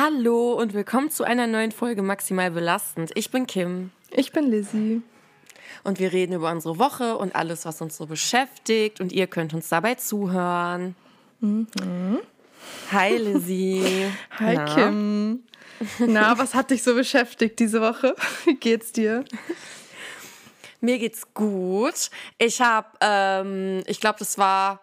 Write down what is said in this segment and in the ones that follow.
Hallo und willkommen zu einer neuen Folge Maximal Belastend. Ich bin Kim. Ich bin Lizzie. Und wir reden über unsere Woche und alles, was uns so beschäftigt. Und ihr könnt uns dabei zuhören. Mhm. Hi Lizzie. Hi Na? Kim. Na, was hat dich so beschäftigt diese Woche? Wie geht's dir? Mir geht's gut. Ich habe, ähm, ich glaube, das war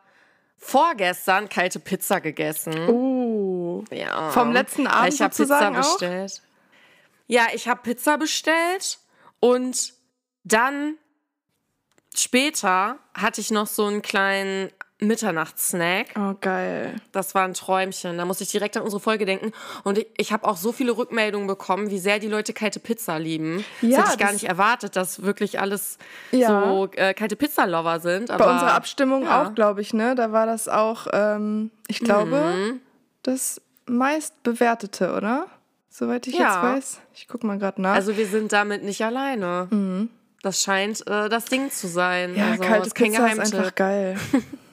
vorgestern kalte Pizza gegessen. Oh. Ja. Vom letzten Abend ich habe Pizza bestellt. Ja, ich habe Pizza bestellt und dann später hatte ich noch so einen kleinen Mitternachtssnack. Oh, geil. Das war ein Träumchen. Da muss ich direkt an unsere Folge denken. Und ich, ich habe auch so viele Rückmeldungen bekommen, wie sehr die Leute kalte Pizza lieben. Ja, das hätte ich gar nicht erwartet, dass wirklich alles ja. so äh, kalte Pizza-Lover sind. Aber, Bei unserer Abstimmung ja. auch, glaube ich, ne? Da war das auch, ähm, ich glaube, mhm. das meist bewertete, oder? Soweit ich jetzt weiß. Ich gucke mal gerade nach. Also wir sind damit nicht alleine. Mhm. Das scheint äh, das Ding zu sein. Ja, also, kalte Pizza ist einfach geil.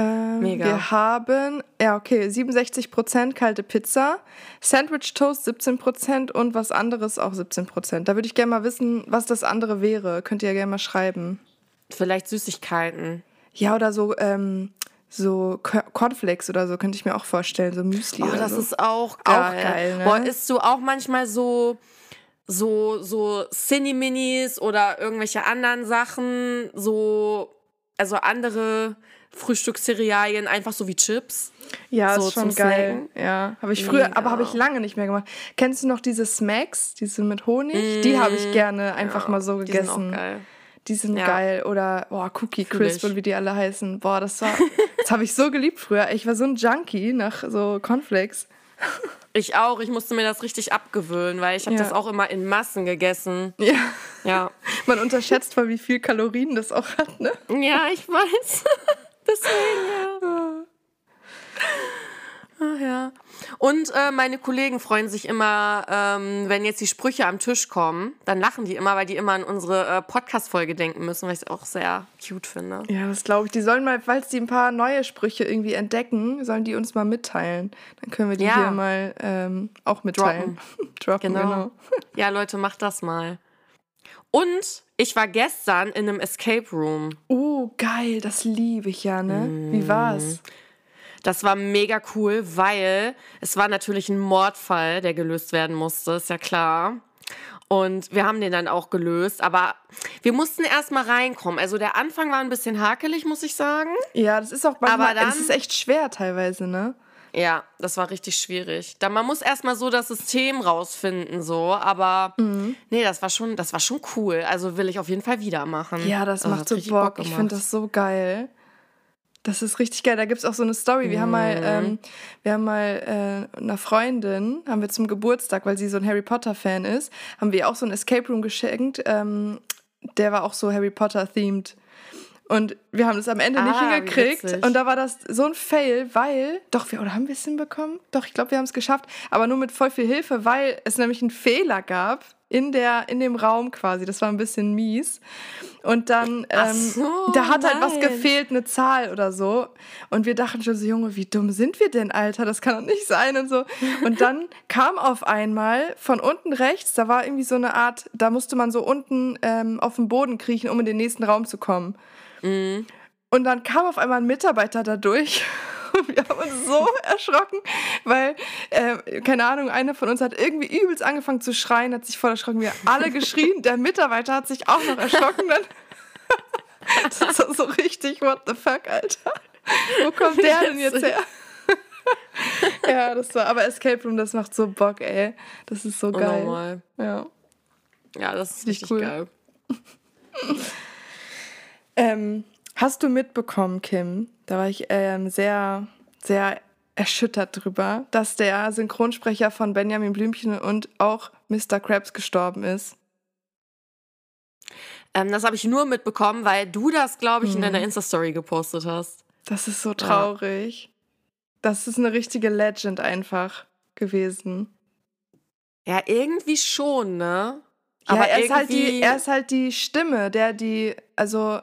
Ähm, Mega. Wir haben, ja, okay, 67% kalte Pizza, Sandwich Toast 17% und was anderes auch 17%. Da würde ich gerne mal wissen, was das andere wäre. Könnt ihr ja gerne mal schreiben. Vielleicht Süßigkeiten. Ja, oder so, ähm, so Cornflakes oder so, könnte ich mir auch vorstellen, so Müsli. Oh, das so. ist auch geil. Auch geil, ne? Boah, isst du auch manchmal so so so Cine-Minis oder irgendwelche anderen Sachen, so also andere Frühstückscerealien, einfach so wie Chips. Ja, so ist schon geil. Snacken. Ja, habe ich früher, Mega. aber habe ich lange nicht mehr gemacht. Kennst du noch diese Smacks, diese mit Honig? Mm. Die habe ich gerne einfach ja, mal so gegessen. Die sind auch geil. Die sind ja. geil. Oder boah, Cookie Crisp und wie die alle heißen. Boah, das war, das habe ich so geliebt früher. Ich war so ein Junkie nach so Cornflakes. Ich auch. Ich musste mir das richtig abgewöhnen, weil ich habe ja. das auch immer in Massen gegessen. Ja. Ja. Man unterschätzt mal, wie viel Kalorien das auch hat, ne? Ja, ich weiß. Deswegen, ja. Ach ja. Und äh, meine Kollegen freuen sich immer, ähm, wenn jetzt die Sprüche am Tisch kommen, dann lachen die immer, weil die immer an unsere äh, Podcast-Folge denken müssen, was ich auch sehr cute finde. Ja, das glaube ich. Die sollen mal, falls die ein paar neue Sprüche irgendwie entdecken, sollen die uns mal mitteilen. Dann können wir die ja. hier mal ähm, auch mitteilen. Droppen. Droppen genau. genau. Ja, Leute, macht das mal. Und ich war gestern in einem Escape Room. Oh, geil, das liebe ich ja, ne? Mm. Wie war's? Das war mega cool, weil es war natürlich ein Mordfall, der gelöst werden musste, ist ja klar. Und wir haben den dann auch gelöst, aber wir mussten erst mal reinkommen. Also der Anfang war ein bisschen hakelig, muss ich sagen. Ja, das ist auch manchmal, aber dann, das ist echt schwer teilweise, ne? Ja, das war richtig schwierig. Da man muss erstmal so das System rausfinden, so, aber mhm. nee, das war schon, das war schon cool. Also will ich auf jeden Fall wieder machen. Ja, das, das macht so Bock. Bock ich finde das so geil. Das ist richtig geil. Da gibt es auch so eine Story. Wir mhm. haben mal, ähm, wir haben mal äh, einer Freundin, haben wir zum Geburtstag, weil sie so ein Harry Potter-Fan ist, haben wir auch so ein Escape Room geschenkt. Ähm, der war auch so Harry Potter-themed. Und wir haben es am Ende ah, nicht hingekriegt. Und da war das so ein Fail, weil, doch, wir, oder haben wir es hinbekommen? Doch, ich glaube, wir haben es geschafft. Aber nur mit voll viel Hilfe, weil es nämlich einen Fehler gab in, der, in dem Raum quasi. Das war ein bisschen mies. Und dann, ähm, so, da hat halt was gefehlt, eine Zahl oder so. Und wir dachten schon so, Junge, wie dumm sind wir denn, Alter? Das kann doch nicht sein und so. Und dann kam auf einmal von unten rechts, da war irgendwie so eine Art, da musste man so unten ähm, auf den Boden kriechen, um in den nächsten Raum zu kommen. Mhm. Und dann kam auf einmal ein Mitarbeiter da durch und wir haben uns so erschrocken, weil, äh, keine Ahnung, einer von uns hat irgendwie übelst angefangen zu schreien, hat sich voll erschrocken. Wir alle geschrien. Der Mitarbeiter hat sich auch noch erschrocken. Dann das ist so richtig, what the fuck, Alter. Wo kommt der denn jetzt her? ja, das war, aber Escape Room, das macht so Bock, ey. Das ist so geil. Normal. Ja. Ja, das ist richtig cool. geil. Ähm, hast du mitbekommen, Kim? Da war ich ähm, sehr, sehr erschüttert drüber, dass der Synchronsprecher von Benjamin Blümchen und auch Mr. Krabs gestorben ist. Ähm, das habe ich nur mitbekommen, weil du das, glaube ich, in deiner hm. Insta-Story gepostet hast. Das ist so traurig. Ja. Das ist eine richtige Legend einfach gewesen. Ja, irgendwie schon, ne? Aber ja, er, ist halt die, er ist halt die Stimme, der die, also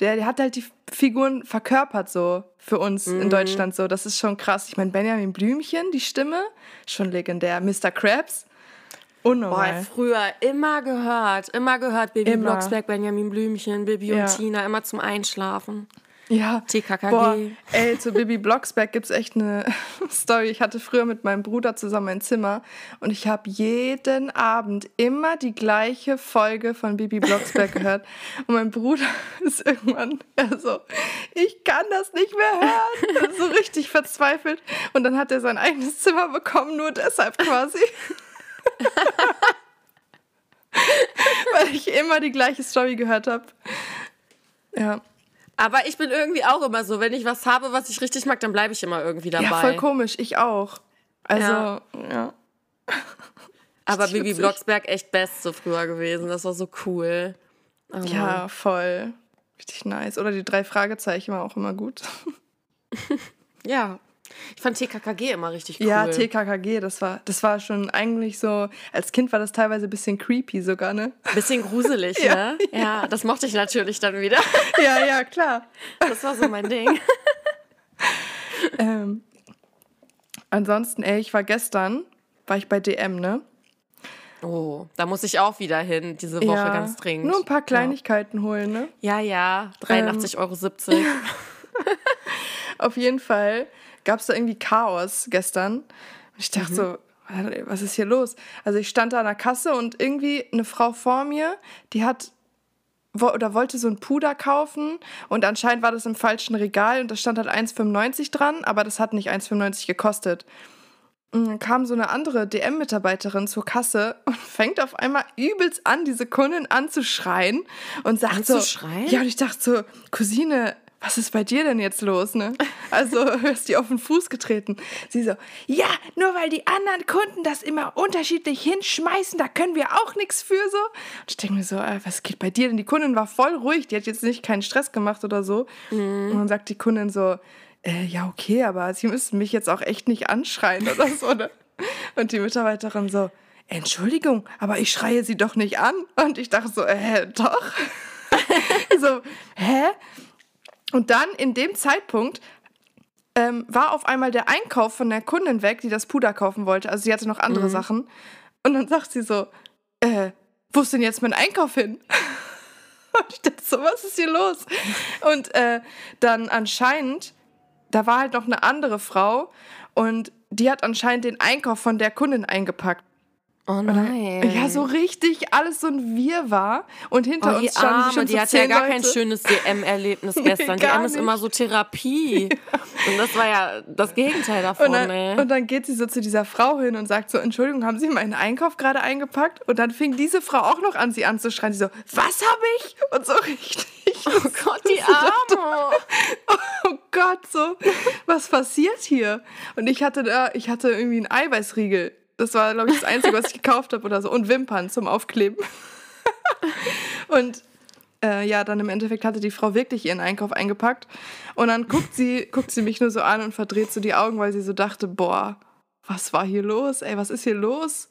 der, der hat halt die Figuren verkörpert so für uns mhm. in Deutschland so. Das ist schon krass. Ich meine, Benjamin Blümchen, die Stimme, schon legendär. Mr. Krabs, unnormal. Boah, früher immer gehört, immer gehört Baby immer. Blocksberg, Benjamin Blümchen, Bibi ja. und Tina, immer zum Einschlafen. Ja. TKKG. Boah, ey, zu Bibi Blocksberg gibt es echt eine Story. Ich hatte früher mit meinem Bruder zusammen ein Zimmer und ich habe jeden Abend immer die gleiche Folge von Bibi Blocksberg gehört. Und mein Bruder ist irgendwann so, ich kann das nicht mehr hören. So richtig verzweifelt. Und dann hat er sein eigenes Zimmer bekommen, nur deshalb quasi. Weil ich immer die gleiche Story gehört habe. Ja. Aber ich bin irgendwie auch immer so, wenn ich was habe, was ich richtig mag, dann bleibe ich immer irgendwie dabei. Ja, voll komisch, ich auch. Also, ja. ja. Aber Bibi Blocksberg echt best so früher gewesen. Das war so cool. Oh. Ja, voll. Richtig nice. Oder die drei Fragezeichen war auch immer gut. ja, ich fand TKKG immer richtig cool. Ja, TKKG, das war, das war schon eigentlich so, als Kind war das teilweise ein bisschen creepy sogar, ne? Bisschen gruselig, ja, ne? Ja. ja, das mochte ich natürlich dann wieder. ja, ja, klar. Das war so mein Ding. ähm, ansonsten, ey, ich war gestern, war ich bei DM, ne? Oh, da muss ich auch wieder hin, diese Woche ja, ganz dringend. Nur ein paar Kleinigkeiten ja. holen, ne? Ja, ja, 83,70 ähm. Euro. Auf jeden Fall gab es da irgendwie Chaos gestern. Ich dachte mhm. so, was ist hier los? Also ich stand da an der Kasse und irgendwie eine Frau vor mir, die hat oder wollte so ein Puder kaufen und anscheinend war das im falschen Regal und da stand halt 1,95 dran, aber das hat nicht 1,95 gekostet. Und dann kam so eine andere DM-Mitarbeiterin zur Kasse und fängt auf einmal übelst an, diese Kundin anzuschreien und sagt anzuschreien? so, ja und ich dachte so, Cousine, was ist bei dir denn jetzt los, ne? Also hörst die auf den Fuß getreten. Sie so, ja, nur weil die anderen Kunden das immer unterschiedlich hinschmeißen, da können wir auch nichts für so. Und ich denke mir so, äh, was geht bei dir denn? Die Kundin war voll ruhig, die hat jetzt nicht keinen Stress gemacht oder so. Mhm. Und dann sagt die Kundin so, äh, ja, okay, aber sie müssen mich jetzt auch echt nicht anschreien oder so. Ne? Und die Mitarbeiterin so, Entschuldigung, aber ich schreie sie doch nicht an. Und ich dachte so, äh, doch. so, hä? Und dann in dem Zeitpunkt ähm, war auf einmal der Einkauf von der Kundin weg, die das Puder kaufen wollte. Also sie hatte noch andere mhm. Sachen. Und dann sagt sie so, äh, wo ist denn jetzt mein Einkauf hin? Und ich dachte so, was ist hier los? Und äh, dann anscheinend, da war halt noch eine andere Frau und die hat anscheinend den Einkauf von der Kundin eingepackt. Oh nein. Ja, so richtig alles so ein Wirrwarr. Und hinter oh, uns standen Arme, schon so Die hatte ja gar Leute. kein schönes DM-Erlebnis gestern. Nee, DM ist immer so Therapie. Und das war ja das Gegenteil davon. Und dann, ey. und dann geht sie so zu dieser Frau hin und sagt so, Entschuldigung, haben Sie meinen Einkauf gerade eingepackt? Und dann fing diese Frau auch noch an, sie anzuschreien. Sie so, was habe ich? Und so richtig. Oh Gott, die Arme. oh Gott, so, was passiert hier? Und ich hatte da, ich hatte irgendwie einen Eiweißriegel das war, glaube ich, das Einzige, was ich gekauft habe oder so. Und Wimpern zum Aufkleben. und äh, ja, dann im Endeffekt hatte die Frau wirklich ihren Einkauf eingepackt. Und dann guckt sie, guckt sie mich nur so an und verdreht so die Augen, weil sie so dachte, boah, was war hier los? Ey, was ist hier los?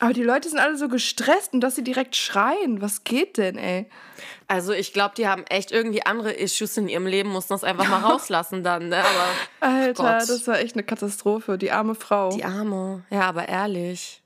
Aber die Leute sind alle so gestresst und dass sie direkt schreien. Was geht denn, ey? Also ich glaube, die haben echt irgendwie andere Issues in ihrem Leben, mussten das einfach mal rauslassen dann. Ne? Aber, Alter, Gott. das war echt eine Katastrophe. Die arme Frau. Die arme. Ja, aber ehrlich.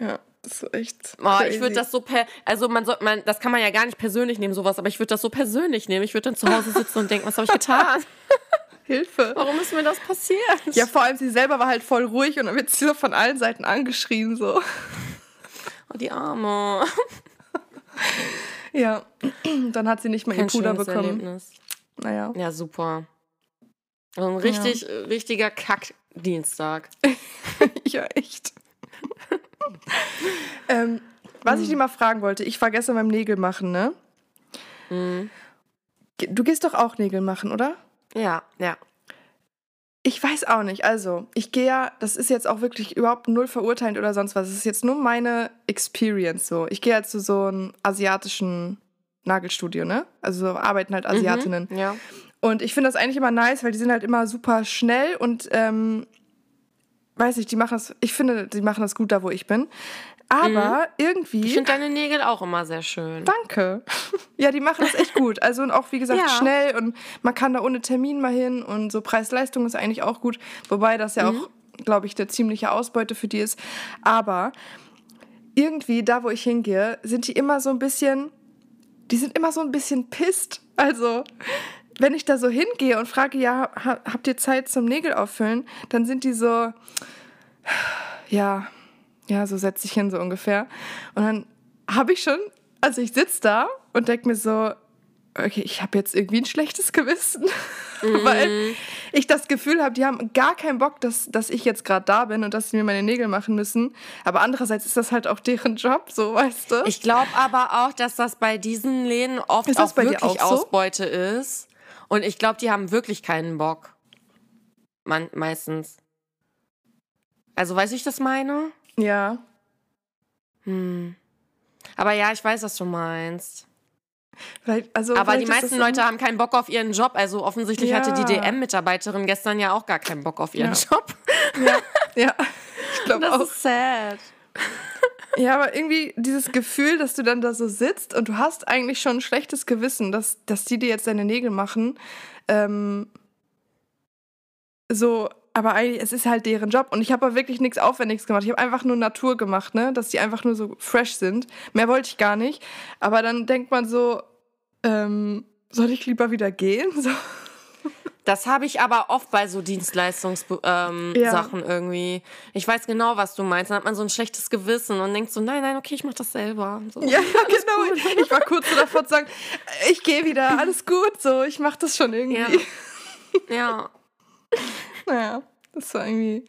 ja. Das ist echt. Oh, ich würde das so per. Also, man soll, man, das kann man ja gar nicht persönlich nehmen, sowas, aber ich würde das so persönlich nehmen. Ich würde dann zu Hause sitzen und denken, was habe ich getan? Hilfe. Warum ist mir das passiert? Ja, vor allem sie selber war halt voll ruhig und dann wird sie so von allen Seiten angeschrien, so. Oh, die Arme. ja, dann hat sie nicht mehr Kein ihr Puder bekommen. Erlebnis. Naja. Ja, super. Also ein richtig, ja. richtiger Kackdienstag. ja, echt. ähm, was ich dir mal fragen wollte, ich war gestern beim Nägel machen, ne? Mhm. Du gehst doch auch Nägel machen, oder? Ja, ja. Ich weiß auch nicht. Also, ich gehe ja, das ist jetzt auch wirklich überhaupt null verurteilend oder sonst was. Es ist jetzt nur meine Experience so. Ich gehe halt zu so einem asiatischen Nagelstudio, ne? Also arbeiten halt mhm, Asiatinnen. Mhm, ja. Und ich finde das eigentlich immer nice, weil die sind halt immer super schnell und ähm, weiß ich, die machen das, ich finde, die machen das gut da, wo ich bin. Aber mhm. irgendwie. Ich finde deine Nägel auch immer sehr schön. Danke. Ja, die machen das echt gut. Also und auch, wie gesagt, ja. schnell und man kann da ohne Termin mal hin und so Preis-Leistung ist eigentlich auch gut. Wobei das ja mhm. auch, glaube ich, eine ziemliche Ausbeute für die ist. Aber irgendwie, da wo ich hingehe, sind die immer so ein bisschen. Die sind immer so ein bisschen pisst. Also, wenn ich da so hingehe und frage, ja, habt ihr Zeit zum Nägel auffüllen, dann sind die so. Ja, ja, so setze ich hin, so ungefähr. Und dann habe ich schon, also ich sitze da und denke mir so, okay, ich habe jetzt irgendwie ein schlechtes Gewissen, mhm. weil ich das Gefühl habe, die haben gar keinen Bock, dass, dass ich jetzt gerade da bin und dass sie mir meine Nägel machen müssen. Aber andererseits ist das halt auch deren Job, so weißt du. Ich glaube aber auch, dass das bei diesen Läden oft ist auch wirklich auch so? Ausbeute ist. Und ich glaube, die haben wirklich keinen Bock. Man, meistens. Also, weiß ich das meine? Ja. Hm. Aber ja, ich weiß, was du meinst. Also Aber die meisten Leute haben keinen Bock auf ihren Job. Also offensichtlich ja. hatte die DM-Mitarbeiterin gestern ja auch gar keinen Bock auf ihren ja. Job. Ja, ja. ich glaube auch. Das ist sad. Ja, aber irgendwie dieses Gefühl, dass du dann da so sitzt und du hast eigentlich schon ein schlechtes Gewissen, dass, dass die dir jetzt deine Nägel machen. Ähm, so, aber eigentlich, es ist halt deren Job. Und ich habe aber wirklich nichts Aufwendiges gemacht. Ich habe einfach nur Natur gemacht, ne? Dass die einfach nur so fresh sind. Mehr wollte ich gar nicht. Aber dann denkt man so, ähm, soll ich lieber wieder gehen? So. Das habe ich aber oft bei so Dienstleistungssachen ähm, ja. irgendwie. Ich weiß genau, was du meinst. Dann hat man so ein schlechtes Gewissen und denkt so, nein, nein, okay, ich mache das selber. So, ja, genau. Gut. Ich war kurz so davor zu sagen, ich gehe wieder, alles gut, so, ich mache das schon irgendwie. Ja. ja. Naja, das war irgendwie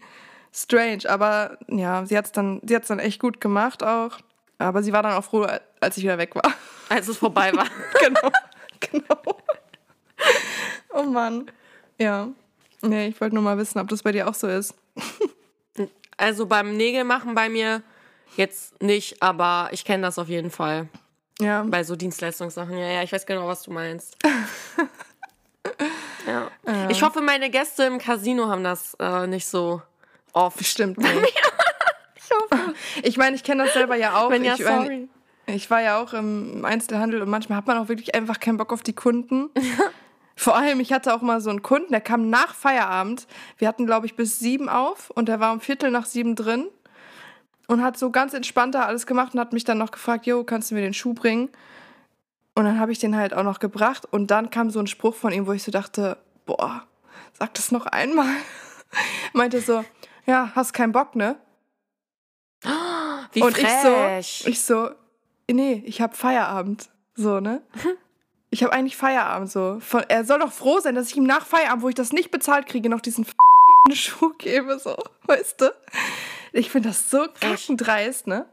strange. Aber ja, sie hat es dann, dann echt gut gemacht auch. Aber sie war dann auch froh, als ich wieder weg war. Als es vorbei war. genau, genau. Oh Mann. Ja. Nee, ich wollte nur mal wissen, ob das bei dir auch so ist. also beim Nägelmachen bei mir jetzt nicht, aber ich kenne das auf jeden Fall. Ja. Bei so Dienstleistungssachen. Ja, ja, ich weiß genau, was du meinst. Ja. ja. Ich hoffe, meine Gäste im Casino haben das äh, nicht so oft. Bestimmt nicht. ich hoffe. Ich meine, ich kenne das selber ja auch. Wenn ja, ich, sorry. Ich war ja auch im Einzelhandel und manchmal hat man auch wirklich einfach keinen Bock auf die Kunden. Vor allem, ich hatte auch mal so einen Kunden, der kam nach Feierabend. Wir hatten, glaube ich, bis sieben auf und der war um Viertel nach sieben drin und hat so ganz entspannt da alles gemacht und hat mich dann noch gefragt, Jo, kannst du mir den Schuh bringen? Und dann habe ich den halt auch noch gebracht und dann kam so ein Spruch von ihm, wo ich so dachte, boah, sag das noch einmal. Meinte so, ja, hast keinen Bock, ne? Wie und frech. ich so, ich so, nee, ich habe Feierabend, so, ne? Ich habe eigentlich Feierabend so. Von, er soll doch froh sein, dass ich ihm nach Feierabend, wo ich das nicht bezahlt kriege, noch diesen Schuh gebe, so, weißt du? Ich finde das so kackendreist, ne?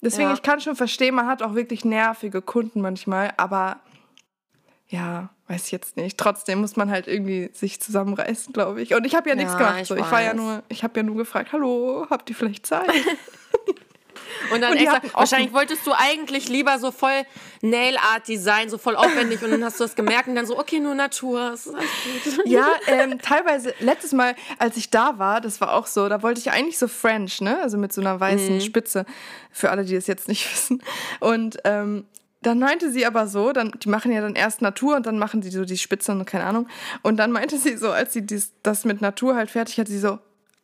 Deswegen, ja. ich kann schon verstehen, man hat auch wirklich nervige Kunden manchmal, aber ja, weiß ich jetzt nicht. Trotzdem muss man halt irgendwie sich zusammenreißen, glaube ich. Und ich habe ja nichts ja, gemacht. So. Ich, ich war ja nur, ich habe ja nur gefragt, hallo, habt ihr vielleicht Zeit? Und dann und extra, wahrscheinlich wolltest du eigentlich lieber so voll Nail Art Design, so voll aufwendig und dann hast du das gemerkt und dann so, okay, nur Natur. Ja, ähm, teilweise, letztes Mal, als ich da war, das war auch so, da wollte ich eigentlich so French, ne? Also mit so einer weißen mhm. Spitze, für alle, die das jetzt nicht wissen. Und ähm, dann meinte sie aber so, dann, die machen ja dann erst Natur und dann machen sie so die Spitze und keine Ahnung. Und dann meinte sie so, als sie dies, das mit Natur halt fertig hat, sie so,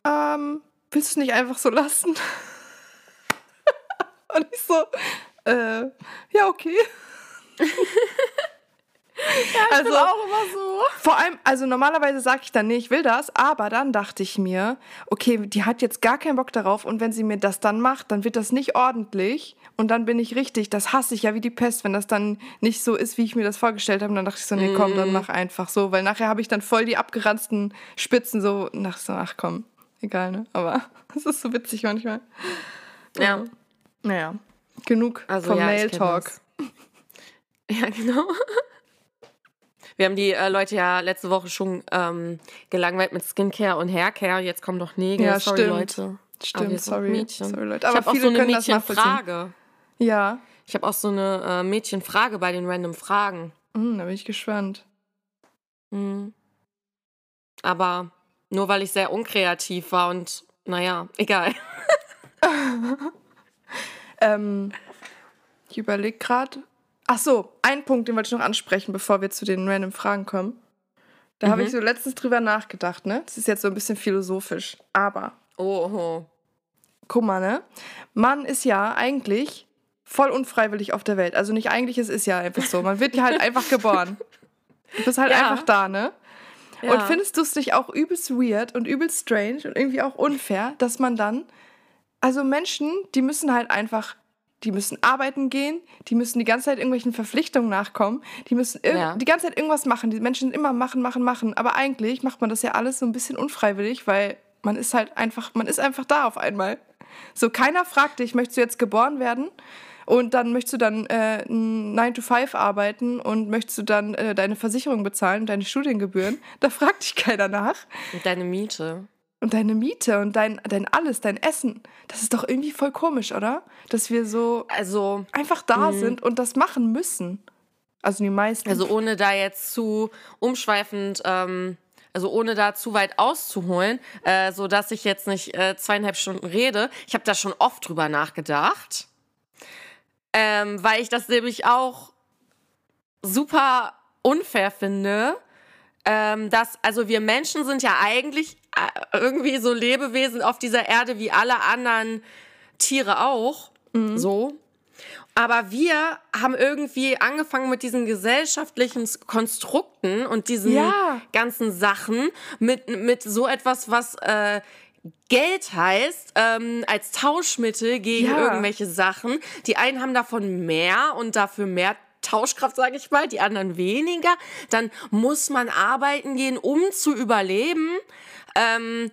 ähm, willst du es nicht einfach so lassen? Und ich so, äh, ja, okay. Ja, ich also, auch immer so. Vor allem, also normalerweise sage ich dann, nee, ich will das, aber dann dachte ich mir, okay, die hat jetzt gar keinen Bock darauf und wenn sie mir das dann macht, dann wird das nicht ordentlich und dann bin ich richtig, das hasse ich ja wie die Pest, wenn das dann nicht so ist, wie ich mir das vorgestellt habe. Und dann dachte ich so, nee, komm, dann mhm. mach einfach so, weil nachher habe ich dann voll die abgeranzten Spitzen so, nach so, ach komm, egal, ne? Aber es ist so witzig manchmal. Ja. Naja, genug also, vom ja, Nail Talk. Ja, genau. Wir haben die äh, Leute ja letzte Woche schon ähm, gelangweilt mit Skincare und Haircare. Jetzt kommen doch Nägel. Ja, sorry, stimmt. Leute. Stimmt, sorry. Mädchen. sorry, Leute. Aber ich habe auch so eine Mädchenfrage. Ja. Ich habe auch so eine äh, Mädchenfrage bei den random Fragen. Mm, da bin ich gespannt. Mhm. Aber nur weil ich sehr unkreativ war und naja, egal. Ähm, ich überlege gerade. Ach so, ein Punkt, den wollte ich noch ansprechen, bevor wir zu den random Fragen kommen. Da mhm. habe ich so letztens drüber nachgedacht, ne? Das ist jetzt so ein bisschen philosophisch. Aber. Oh. Guck mal, ne? Man ist ja eigentlich voll unfreiwillig auf der Welt. Also nicht eigentlich, es ist ja einfach so. Man wird ja halt einfach geboren. Du bist halt ja. einfach da, ne? Ja. Und findest du es nicht auch übelst weird und übelst strange und irgendwie auch unfair, dass man dann, also Menschen, die müssen halt einfach, die müssen arbeiten gehen, die müssen die ganze Zeit irgendwelchen Verpflichtungen nachkommen, die müssen ja. die ganze Zeit irgendwas machen. Die Menschen immer machen, machen, machen. Aber eigentlich macht man das ja alles so ein bisschen unfreiwillig, weil man ist halt einfach, man ist einfach da auf einmal. So, keiner fragt dich, möchtest du jetzt geboren werden? Und dann möchtest du dann äh, 9 to 5 arbeiten und möchtest du dann äh, deine Versicherung bezahlen, deine Studiengebühren. Da fragt dich keiner nach. Und deine Miete. Und deine Miete und dein, dein alles, dein Essen. Das ist doch irgendwie voll komisch, oder? Dass wir so also, einfach da mh. sind und das machen müssen. Also die meisten. Also ohne da jetzt zu umschweifend ähm, also ohne da zu weit auszuholen, äh, so dass ich jetzt nicht äh, zweieinhalb Stunden rede. Ich habe da schon oft drüber nachgedacht, ähm, weil ich das nämlich auch super unfair finde. Ähm, dass, also wir Menschen sind ja eigentlich irgendwie so Lebewesen auf dieser Erde wie alle anderen Tiere auch. Mhm. So. Aber wir haben irgendwie angefangen mit diesen gesellschaftlichen Konstrukten und diesen ja. ganzen Sachen, mit, mit so etwas, was äh, Geld heißt, ähm, als Tauschmittel gegen ja. irgendwelche Sachen. Die einen haben davon mehr und dafür mehr Tauschkraft, sage ich mal, die anderen weniger. Dann muss man arbeiten gehen, um zu überleben. Ähm,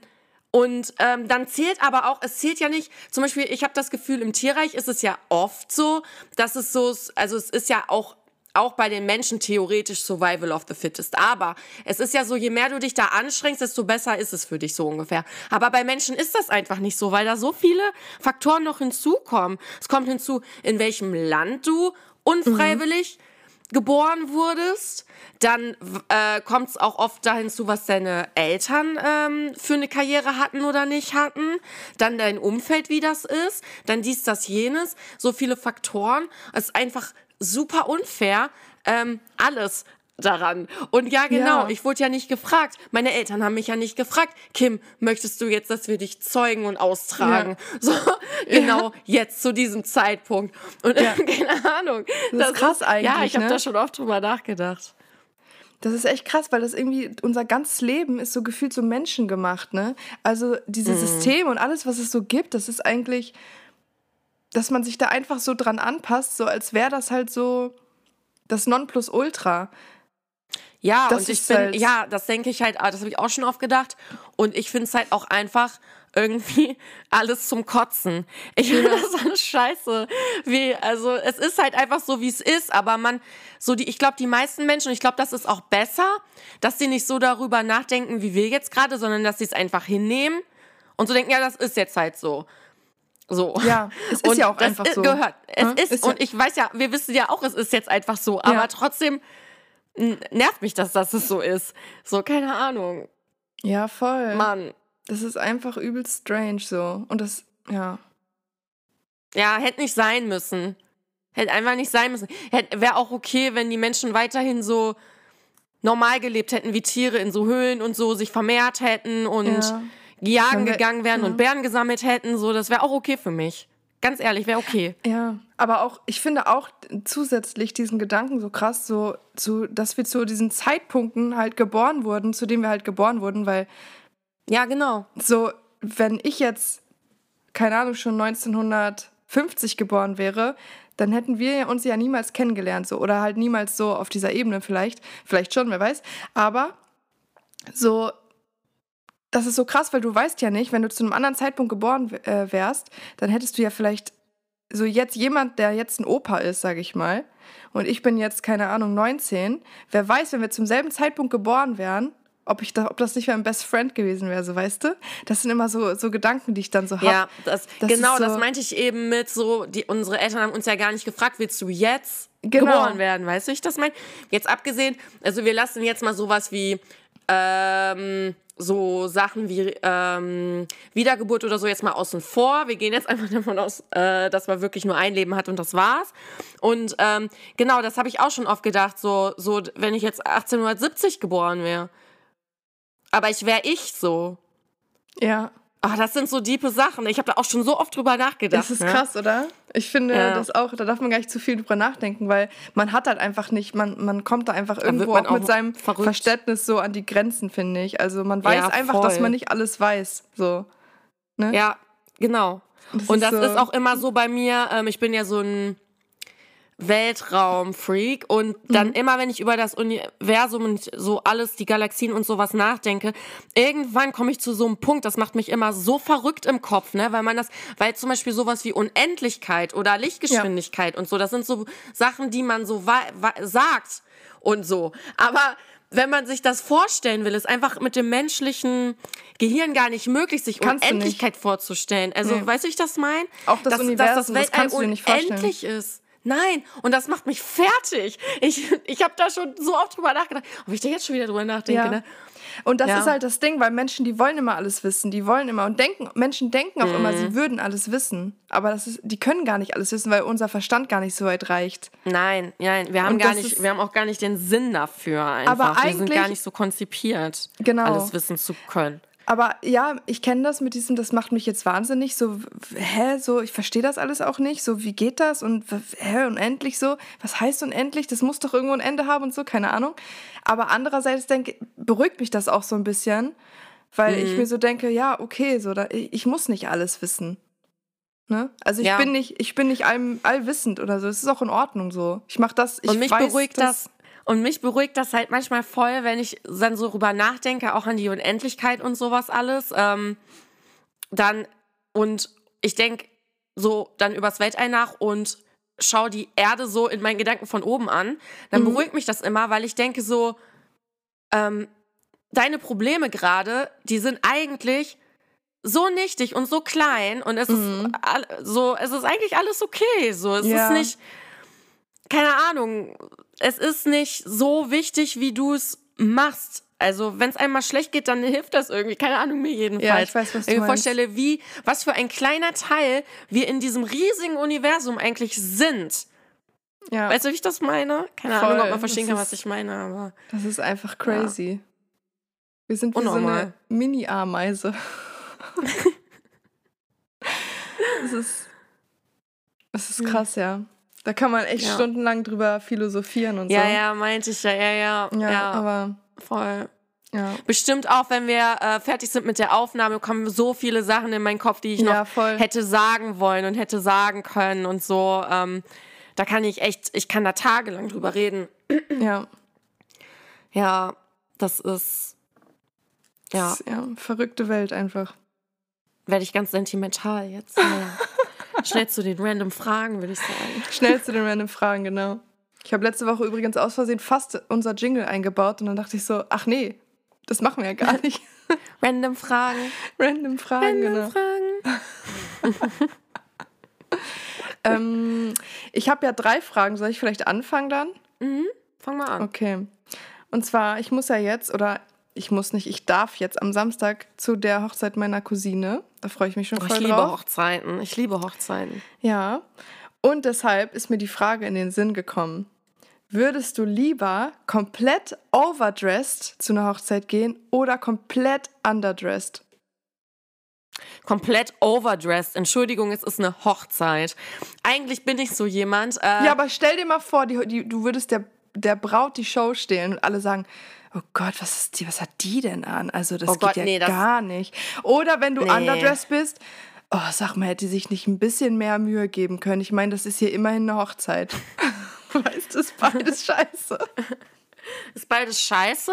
und ähm, dann zählt aber auch, es zählt ja nicht, zum Beispiel, ich habe das Gefühl, im Tierreich ist es ja oft so, dass es so, also es ist ja auch auch bei den Menschen theoretisch Survival of the Fittest. Aber es ist ja so, je mehr du dich da anstrengst, desto besser ist es für dich so ungefähr. Aber bei Menschen ist das einfach nicht so, weil da so viele Faktoren noch hinzukommen. Es kommt hinzu, in welchem Land du unfreiwillig mhm geboren wurdest. Dann äh, kommt es auch oft dahin zu, was deine Eltern ähm, für eine Karriere hatten oder nicht hatten. Dann dein Umfeld, wie das ist. Dann dies, das, jenes. So viele Faktoren. Es ist einfach super unfair. Ähm, alles daran. Und ja, genau, ja. ich wurde ja nicht gefragt. Meine Eltern haben mich ja nicht gefragt, Kim, möchtest du jetzt, dass wir dich zeugen und austragen? Ja. So, genau ja. jetzt zu diesem Zeitpunkt. Und keine Ahnung. Das, das ist krass ist, eigentlich. Ja, ich habe ne? da schon oft drüber nachgedacht. Das ist echt krass, weil das irgendwie, unser ganzes Leben ist so gefühlt so menschengemacht, ne? Also dieses mhm. System und alles, was es so gibt, das ist eigentlich, dass man sich da einfach so dran anpasst, so als wäre das halt so das Nonplusultra. Ja, das und ich bin, halt ja, das denke ich halt, das habe ich auch schon oft gedacht. Und ich finde es halt auch einfach irgendwie alles zum Kotzen. Ich finde das alles scheiße. Wie, also es ist halt einfach so, wie es ist, aber man, so die, ich glaube, die meisten Menschen, und ich glaube, das ist auch besser, dass sie nicht so darüber nachdenken, wie wir jetzt gerade, sondern dass sie es einfach hinnehmen und so denken, ja, das ist jetzt halt so. So. Ja, es ist und ja auch einfach so. Gehört. Es hm? ist, ist, und ich weiß ja, wir wissen ja auch, es ist jetzt einfach so, aber ja. trotzdem nervt mich das, dass es so ist. So, keine Ahnung. Ja, voll. Mann. Das ist einfach übel strange so. Und das, ja. Ja, hätte nicht sein müssen. Hätte einfach nicht sein müssen. Wäre auch okay, wenn die Menschen weiterhin so normal gelebt hätten wie Tiere in so Höhlen und so, sich vermehrt hätten und ja. jagen gegangen wären ja. und Bären gesammelt hätten. So, das wäre auch okay für mich. Ganz ehrlich, wäre okay. Ja, aber auch, ich finde auch zusätzlich diesen Gedanken so krass, so, zu, dass wir zu diesen Zeitpunkten halt geboren wurden, zu denen wir halt geboren wurden, weil. Ja, genau. So, wenn ich jetzt, keine Ahnung, schon 1950 geboren wäre, dann hätten wir uns ja niemals kennengelernt, so, oder halt niemals so auf dieser Ebene vielleicht. Vielleicht schon, wer weiß. Aber so, das ist so krass, weil du weißt ja nicht, wenn du zu einem anderen Zeitpunkt geboren äh, wärst, dann hättest du ja vielleicht so jetzt jemand, der jetzt ein Opa ist, sage ich mal, und ich bin jetzt, keine Ahnung, 19, wer weiß, wenn wir zum selben Zeitpunkt geboren wären, ob, ich da, ob das nicht mein Best Friend gewesen wäre, so weißt du? Das sind immer so, so Gedanken, die ich dann so habe. Ja, das, das genau, so das meinte ich eben mit so, die, unsere Eltern haben uns ja gar nicht gefragt, willst du jetzt genau. geboren werden, weißt du, ich das meine? Jetzt abgesehen, also wir lassen jetzt mal sowas wie ähm, so Sachen wie ähm, Wiedergeburt oder so jetzt mal außen vor. Wir gehen jetzt einfach davon aus, äh, dass man wirklich nur ein Leben hat und das war's. Und ähm, genau, das habe ich auch schon oft gedacht, so, so wenn ich jetzt 1870 geboren wäre. Aber ich wäre ich so. Ja. Ach, das sind so diepe Sachen. Ich habe da auch schon so oft drüber nachgedacht. Das ist ne? krass, oder? Ich finde ja. das auch, da darf man gar nicht zu viel drüber nachdenken, weil man hat halt einfach nicht, man, man kommt da einfach irgendwo auch, auch mit seinem verrückt. Verständnis so an die Grenzen, finde ich. Also man weiß ja, einfach, dass man nicht alles weiß. So. Ne? Ja, genau. Das Und das so ist auch immer so bei mir, ähm, ich bin ja so ein Weltraumfreak und dann mhm. immer, wenn ich über das Universum und so alles, die Galaxien und sowas nachdenke, irgendwann komme ich zu so einem Punkt, das macht mich immer so verrückt im Kopf, ne, weil man das, weil zum Beispiel sowas wie Unendlichkeit oder Lichtgeschwindigkeit ja. und so, das sind so Sachen, die man so sagt und so, aber wenn man sich das vorstellen will, ist einfach mit dem menschlichen Gehirn gar nicht möglich, sich Kannst Unendlichkeit vorzustellen. Also, nee. weißt du, ich das meine? Auch das dass, Universum, dass das Weltall das unendlich ist. Nein, und das macht mich fertig. Ich, ich habe da schon so oft drüber nachgedacht, ob ich da jetzt schon wieder drüber nachdenke. Ja. Ne? Und das ja. ist halt das Ding, weil Menschen, die wollen immer alles wissen, die wollen immer und denken, Menschen denken auch mhm. immer, sie mhm. würden alles wissen. Aber das ist, die können gar nicht alles wissen, weil unser Verstand gar nicht so weit reicht. Nein, nein, wir haben gar nicht, wir haben auch gar nicht den Sinn dafür einfach. Aber wir sind gar nicht so konzipiert, genau. alles wissen zu können. Aber ja, ich kenne das mit diesem, das macht mich jetzt wahnsinnig. So, hä, so, ich verstehe das alles auch nicht. So, wie geht das? Und hä, unendlich so? Was heißt unendlich? Das muss doch irgendwo ein Ende haben und so, keine Ahnung. Aber andererseits denke, beruhigt mich das auch so ein bisschen, weil mhm. ich mir so denke, ja, okay, so, da, ich muss nicht alles wissen. Ne? Also ich ja. bin nicht, ich bin nicht all, allwissend oder so. Es ist auch in Ordnung so. Ich mache das. Ich und mich weiß, beruhigt das und mich beruhigt das halt manchmal voll, wenn ich dann so rüber nachdenke, auch an die Unendlichkeit und sowas alles. Ähm, dann, und ich denke so dann übers Weltall nach und schaue die Erde so in meinen Gedanken von oben an. Dann mhm. beruhigt mich das immer, weil ich denke so, ähm, deine Probleme gerade, die sind eigentlich so nichtig und so klein und es mhm. ist so, es ist eigentlich alles okay. So, es ja. ist nicht, keine Ahnung, es ist nicht so wichtig, wie du es machst. Also, wenn es einmal schlecht geht, dann hilft das irgendwie. Keine Ahnung, mir jedenfalls. Ja, ich weiß, was du Wenn ich mir vorstelle, wie, was für ein kleiner Teil wir in diesem riesigen Universum eigentlich sind. Ja. Weißt du, wie ich das meine? Keine Voll. Ahnung, ob man verstehen kann, was ich meine, aber. Das ist einfach crazy. Ja. Wir sind wie Unnormal. so eine Mini-Ameise. das ist. Das ist krass, ja. Da kann man echt ja. stundenlang drüber philosophieren und ja, so. Ja, ja, meinte ich ja, ja, ja. Ja, ja. aber. Voll. Ja. Bestimmt auch, wenn wir äh, fertig sind mit der Aufnahme, kommen so viele Sachen in meinen Kopf, die ich noch ja, hätte sagen wollen und hätte sagen können und so. Ähm, da kann ich echt, ich kann da tagelang drüber reden. Ja. Ja, das ist. Ja. Das ist, ja, verrückte Welt einfach. Werde ich ganz sentimental jetzt. Schnell zu den random Fragen, würde ich sagen. Schnell zu den random Fragen, genau. Ich habe letzte Woche übrigens aus Versehen fast unser Jingle eingebaut und dann dachte ich so, ach nee, das machen wir ja gar nicht. Random Fragen. Random Fragen, Random genau. Fragen. ähm, ich habe ja drei Fragen. Soll ich vielleicht anfangen dann? Mhm. Fang mal an. Okay. Und zwar, ich muss ja jetzt, oder ich muss nicht, ich darf jetzt am Samstag zu der Hochzeit meiner Cousine. Da freue ich mich schon oh, voll Ich liebe drauf. Hochzeiten. Ich liebe Hochzeiten. Ja. Und deshalb ist mir die Frage in den Sinn gekommen. Würdest du lieber komplett overdressed zu einer Hochzeit gehen oder komplett underdressed? Komplett overdressed. Entschuldigung, es ist eine Hochzeit. Eigentlich bin ich so jemand. Äh ja, aber stell dir mal vor, die, die, du würdest der, der Braut die Show stehlen und alle sagen, oh Gott, was ist die, was hat die denn an? Also das oh geht Gott, ja nee, gar nicht. Oder wenn du nee. underdressed bist, oh, sag mal, hätte sie sich nicht ein bisschen mehr Mühe geben können. Ich meine, das ist hier immerhin eine Hochzeit. weißt du, ist beides scheiße. Ist beides scheiße.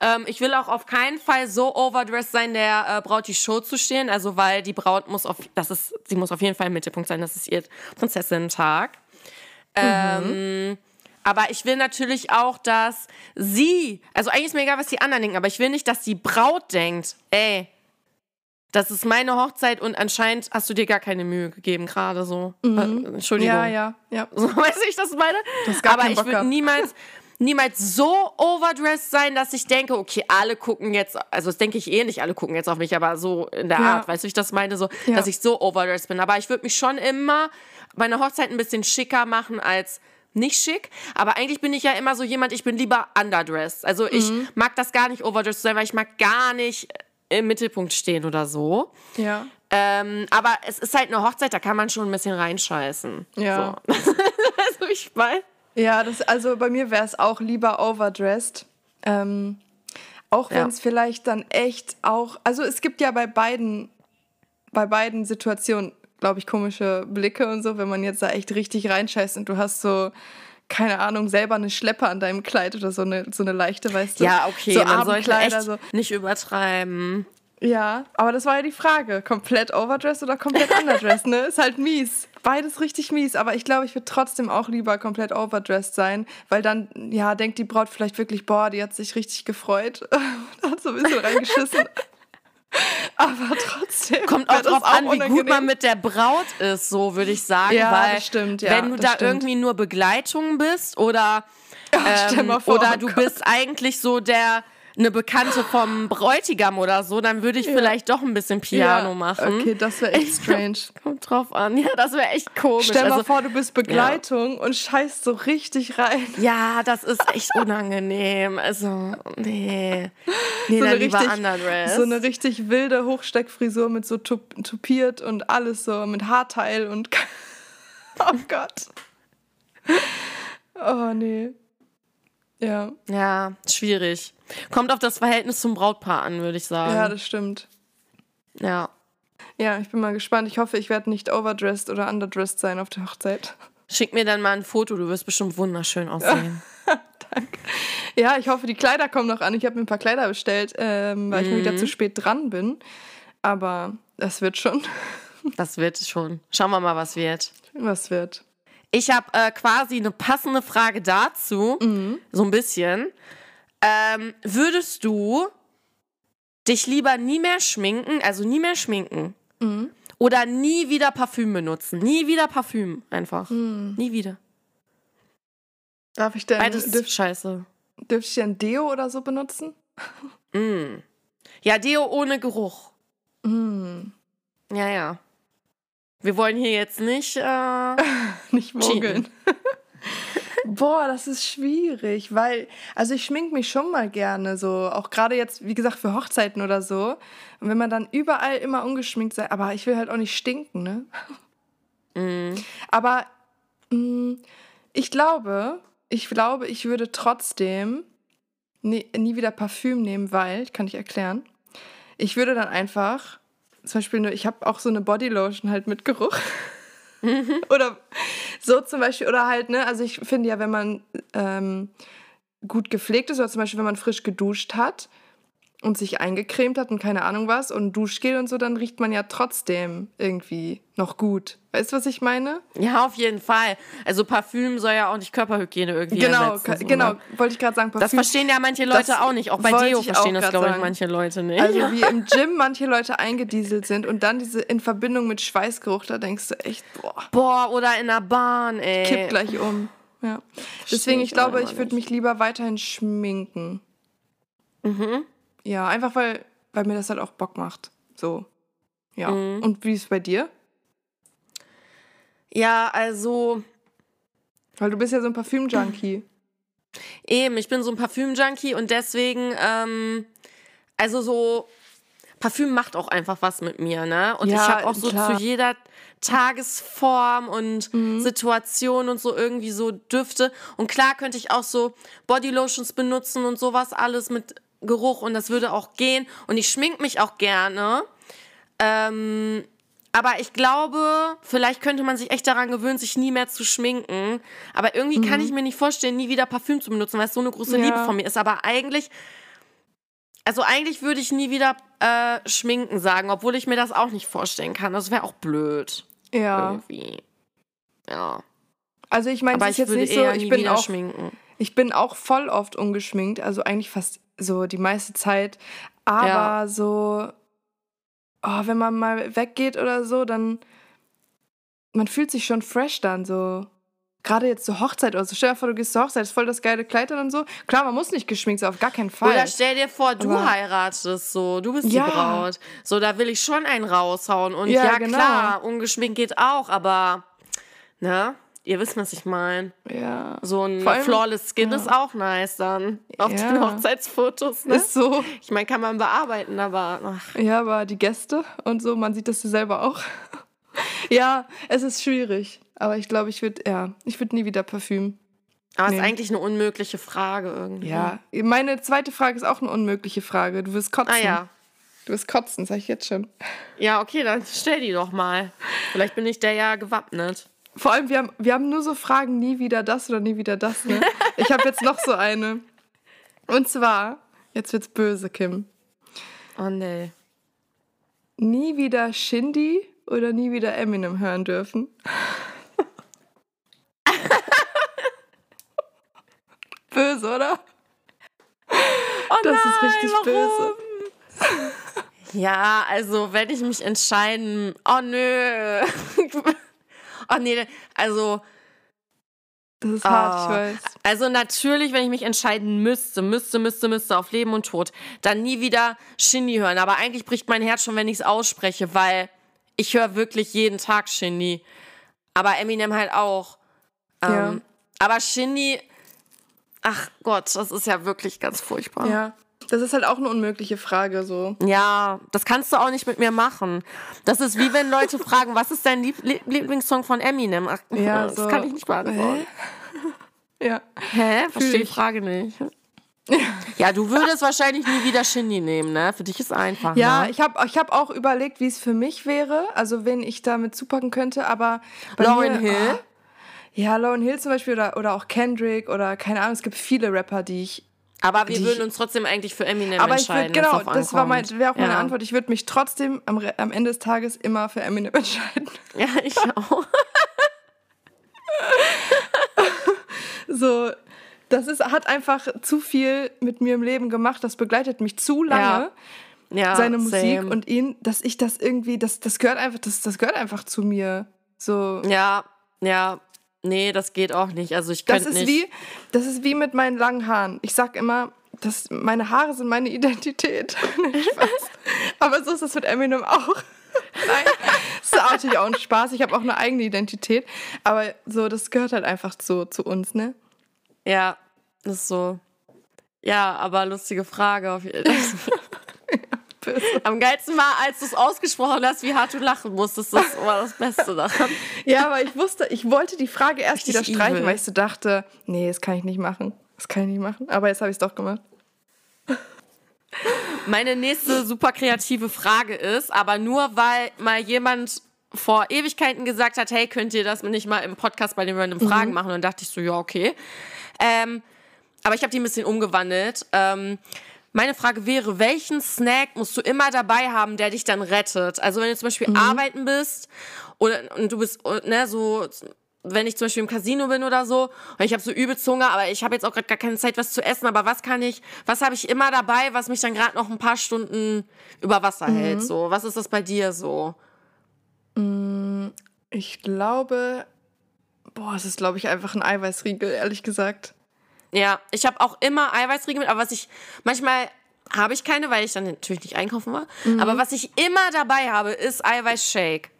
Ähm, ich will auch auf keinen Fall so overdressed sein, der äh, Braut die Show zu stehen. Also, weil die Braut muss auf, das ist, sie muss auf jeden Fall im Mittelpunkt sein. Das ist ihr Prinzessinnen-Tag. Mhm. Ähm, aber ich will natürlich auch, dass sie, also eigentlich ist mir egal, was die anderen denken, aber ich will nicht, dass die Braut denkt, ey, das ist meine Hochzeit und anscheinend hast du dir gar keine Mühe gegeben, gerade so. Mhm. Entschuldigung. Ja, ja, ja. So weiß ich, das meine. Das aber ich würde niemals, niemals so overdressed sein, dass ich denke, okay, alle gucken jetzt, also das denke ich eh nicht, alle gucken jetzt auf mich, aber so in der ja. Art, weißt du, ich das meine, so, ja. dass ich so overdressed bin. Aber ich würde mich schon immer meine Hochzeit ein bisschen schicker machen als nicht schick, aber eigentlich bin ich ja immer so jemand, ich bin lieber underdressed. Also ich mhm. mag das gar nicht overdressed sein, weil ich mag gar nicht im Mittelpunkt stehen oder so. Ja. Ähm, aber es ist halt eine Hochzeit, da kann man schon ein bisschen reinscheißen. Ja. So. also ich weiß. Ja, das, also bei mir wäre es auch lieber overdressed. Ähm, auch wenn es ja. vielleicht dann echt auch, also es gibt ja bei beiden, bei beiden Situationen, glaube ich, komische Blicke und so, wenn man jetzt da echt richtig reinscheißt und du hast so, keine Ahnung, selber eine Schleppe an deinem Kleid oder so eine, so eine leichte, weißt du? Ja, okay, so man sollte echt so. nicht übertreiben. Ja, aber das war ja die Frage. Komplett overdressed oder komplett underdressed, ne? Ist halt mies. Beides richtig mies. Aber ich glaube, ich würde trotzdem auch lieber komplett overdressed sein, weil dann, ja, denkt die Braut vielleicht wirklich, boah, die hat sich richtig gefreut. hat so ein bisschen reingeschissen. Aber trotzdem. Kommt auch drauf an, wie gut man mit der Braut ist, so würde ich sagen. Ja, weil das stimmt, ja. Wenn du da stimmt. irgendwie nur Begleitung bist oder, ähm, vor, oder oh du Gott. bist eigentlich so der eine Bekannte vom Bräutigam oder so, dann würde ich ja. vielleicht doch ein bisschen Piano ja, machen. Okay, das wäre echt strange. Kommt drauf an. Ja, das wäre echt komisch. Stell mal also, vor, du bist Begleitung ja. und scheißt so richtig rein. Ja, das ist echt unangenehm. Also, nee. Nee, so dann eine lieber richtig, So eine richtig wilde Hochsteckfrisur mit so tupiert und alles so mit Haarteil und Oh Gott. Oh nee. Ja. Ja, schwierig. Kommt auf das Verhältnis zum Brautpaar an, würde ich sagen. Ja, das stimmt. Ja. Ja, ich bin mal gespannt. Ich hoffe, ich werde nicht overdressed oder underdressed sein auf der Hochzeit. Schick mir dann mal ein Foto, du wirst bestimmt wunderschön aussehen. Danke. Ja, ich hoffe, die Kleider kommen noch an. Ich habe mir ein paar Kleider bestellt, ähm, weil mhm. ich mir wieder zu spät dran bin. Aber das wird schon. Das wird schon. Schauen wir mal, was wird. Was wird. Ich habe äh, quasi eine passende Frage dazu, mhm. so ein bisschen. Ähm, würdest du dich lieber nie mehr schminken, also nie mehr schminken? Mhm. Oder nie wieder Parfüm benutzen? Nie wieder Parfüm, einfach. Mhm. Nie wieder. Darf ich denn. Beides dürf, scheiße. Dürfte ich denn Deo oder so benutzen? Mm. Ja, Deo ohne Geruch. Mm. Ja, ja. Wir wollen hier jetzt nicht. Äh, nicht mogeln. Boah, das ist schwierig, weil, also ich schmink mich schon mal gerne, so, auch gerade jetzt, wie gesagt, für Hochzeiten oder so. Und wenn man dann überall immer ungeschminkt sei, aber ich will halt auch nicht stinken, ne? Mm. Aber mh, ich glaube, ich glaube, ich würde trotzdem nie, nie wieder Parfüm nehmen, weil, kann ich erklären, ich würde dann einfach, zum Beispiel, ich habe auch so eine Bodylotion halt mit Geruch. oder so zum Beispiel, oder halt, ne, also ich finde ja, wenn man ähm, gut gepflegt ist, oder zum Beispiel, wenn man frisch geduscht hat, und sich eingecremt hat und keine Ahnung was und Duschgel und so, dann riecht man ja trotzdem irgendwie noch gut. Weißt du, was ich meine? Ja, auf jeden Fall. Also Parfüm soll ja auch nicht Körperhygiene irgendwie genau, ersetzen. So, genau, ne? wollte ich gerade sagen. Parfüm, das verstehen ja manche Leute auch nicht. Auch bei Deo verstehen das, glaube ich, manche Leute nicht. Also wie im Gym manche Leute eingedieselt sind und dann diese in Verbindung mit Schweißgeruch, da denkst du echt, boah. Boah, oder in der Bahn, ey. Kipp gleich um. Ja. Deswegen, ich, ich glaube, ich würde mich lieber weiterhin schminken. Mhm. Ja, einfach weil, weil mir das halt auch Bock macht. So. Ja. Mhm. Und wie ist es bei dir? Ja, also. Weil du bist ja so ein Parfüm-Junkie. Eben, ich bin so ein Parfüm-Junkie und deswegen, ähm, also so, Parfüm macht auch einfach was mit mir, ne? Und ja, ich habe auch so klar. zu jeder Tagesform und mhm. Situation und so irgendwie so Düfte. Und klar könnte ich auch so Bodylotions benutzen und sowas alles mit Geruch und das würde auch gehen. Und ich schmink mich auch gerne. Ähm, aber ich glaube, vielleicht könnte man sich echt daran gewöhnen, sich nie mehr zu schminken. Aber irgendwie mhm. kann ich mir nicht vorstellen, nie wieder Parfüm zu benutzen, weil es so eine große ja. Liebe von mir ist. Aber eigentlich, also eigentlich würde ich nie wieder äh, schminken sagen, obwohl ich mir das auch nicht vorstellen kann. Das wäre auch blöd. Ja. Irgendwie. Ja. Also ich meine, ist jetzt nicht so, ich bin auch schminken. Ich bin auch voll oft ungeschminkt, also eigentlich fast so die meiste Zeit. Aber ja. so, oh, wenn man mal weggeht oder so, dann man fühlt sich schon fresh dann so. gerade jetzt zur Hochzeit oder so, stell dir vor, du gehst zur Hochzeit, ist voll das geile Kleid und so. Klar, man muss nicht geschminkt sein, auf gar keinen Fall. Oder stell dir vor, du Aber heiratest so, du bist ja. die Braut. So, da will ich schon einen raushauen. Und ja, ja genau. klar, ungeschminkt geht auch, aber, ne? Ihr wisst, was ich meine. Ja. So ein allem, flawless Skin ja. ist auch nice dann. Auf ja. den Hochzeitsfotos. Ne? Ist so. Ich meine, kann man bearbeiten, aber. Ach. Ja, aber die Gäste und so, man sieht das ja selber auch. ja, es ist schwierig. Aber ich glaube, ich würde, ja, ich würde nie wieder Parfüm. Aber es nee. ist eigentlich eine unmögliche Frage irgendwie. Ja, meine zweite Frage ist auch eine unmögliche Frage. Du wirst kotzen. Ah ja. Du wirst kotzen, sag ich jetzt schon. Ja, okay, dann stell die doch mal. Vielleicht bin ich der ja gewappnet. Vor allem, wir haben, wir haben nur so Fragen, nie wieder das oder nie wieder das. Ne? Ich habe jetzt noch so eine. Und zwar, jetzt wird's böse, Kim. Oh nee. Nie wieder Shindy oder nie wieder Eminem hören dürfen. böse, oder? Oh das nein, ist richtig warum? böse. Ja, also wenn ich mich entscheiden, oh nö. Ach nee, also. Das ist hart, ich weiß. Also natürlich, wenn ich mich entscheiden müsste, müsste, müsste, müsste, auf Leben und Tod, dann nie wieder Shindy hören. Aber eigentlich bricht mein Herz schon, wenn ich es ausspreche, weil ich höre wirklich jeden Tag Shindy. Aber Eminem halt auch. Ähm, ja. Aber Shindy, ach Gott, das ist ja wirklich ganz furchtbar. Ja. Das ist halt auch eine unmögliche Frage so. Ja, das kannst du auch nicht mit mir machen. Das ist wie wenn Leute fragen, was ist dein Lieb Lieblingssong von Eminem? Ach, ja, das so. kann ich nicht beantworten. Ja. Hä? Verstehe die Frage nicht. Ja, du würdest wahrscheinlich nie wieder Shindy nehmen, ne? Für dich ist einfach. Ja, ne? ich habe ich hab auch überlegt, wie es für mich wäre, also wen ich damit zupacken könnte, aber. Lauren Hill? Oh, ja, Lauren Hill zum Beispiel oder, oder auch Kendrick oder keine Ahnung, es gibt viele Rapper, die ich aber wir würden uns trotzdem eigentlich für Eminem aber entscheiden. Aber ich würde, genau, das war mein, wäre auch meine ja. Antwort. Ich würde mich trotzdem am, am Ende des Tages immer für Eminem entscheiden. Ja, ich auch. so, das ist, hat einfach zu viel mit mir im Leben gemacht. Das begleitet mich zu lange. Ja. ja seine Musik same. und ihn, dass ich das irgendwie, das, das gehört einfach, das, das gehört einfach zu mir. So. Ja, ja, Nee, das geht auch nicht. Also ich könnte nicht. Wie, das ist wie mit meinen langen Haaren. Ich sag immer, das, meine Haare sind meine Identität. Aber so ist das mit Eminem auch. Nein, das ist natürlich auch ein Spaß. Ich habe auch eine eigene Identität. Aber so, das gehört halt einfach zu, zu uns, ne? Ja, das ist so. Ja, aber lustige Frage auf jeden Fall. Böse. Am geilsten war, als du es ausgesprochen hast, wie hart du lachen musstest. Das war das Beste daran. ja, aber ich wusste, ich wollte die Frage erst Richtig wieder streichen, evil. weil ich so dachte, nee, das kann ich nicht machen. Das kann ich nicht machen. Aber jetzt habe ich es doch gemacht. Meine nächste super kreative Frage ist, aber nur weil mal jemand vor Ewigkeiten gesagt hat, hey, könnt ihr das nicht mal im Podcast bei den Random Fragen mhm. machen? Und dann dachte ich so, ja, okay. Ähm, aber ich habe die ein bisschen umgewandelt. Ähm, meine Frage wäre, welchen Snack musst du immer dabei haben, der dich dann rettet? Also wenn du zum Beispiel mhm. arbeiten bist oder und du bist ne so wenn ich zum Beispiel im Casino bin oder so und ich habe so übelst Hunger, aber ich habe jetzt auch gerade gar keine Zeit, was zu essen. Aber was kann ich, was habe ich immer dabei, was mich dann gerade noch ein paar Stunden über Wasser mhm. hält? So, was ist das bei dir so? Mm, ich glaube, boah, es ist glaube ich einfach ein Eiweißriegel, ehrlich gesagt. Ja, ich habe auch immer Eiweißriegel mit, aber was ich manchmal habe ich keine, weil ich dann natürlich nicht einkaufen war. Mhm. Aber was ich immer dabei habe, ist Eiweißshake.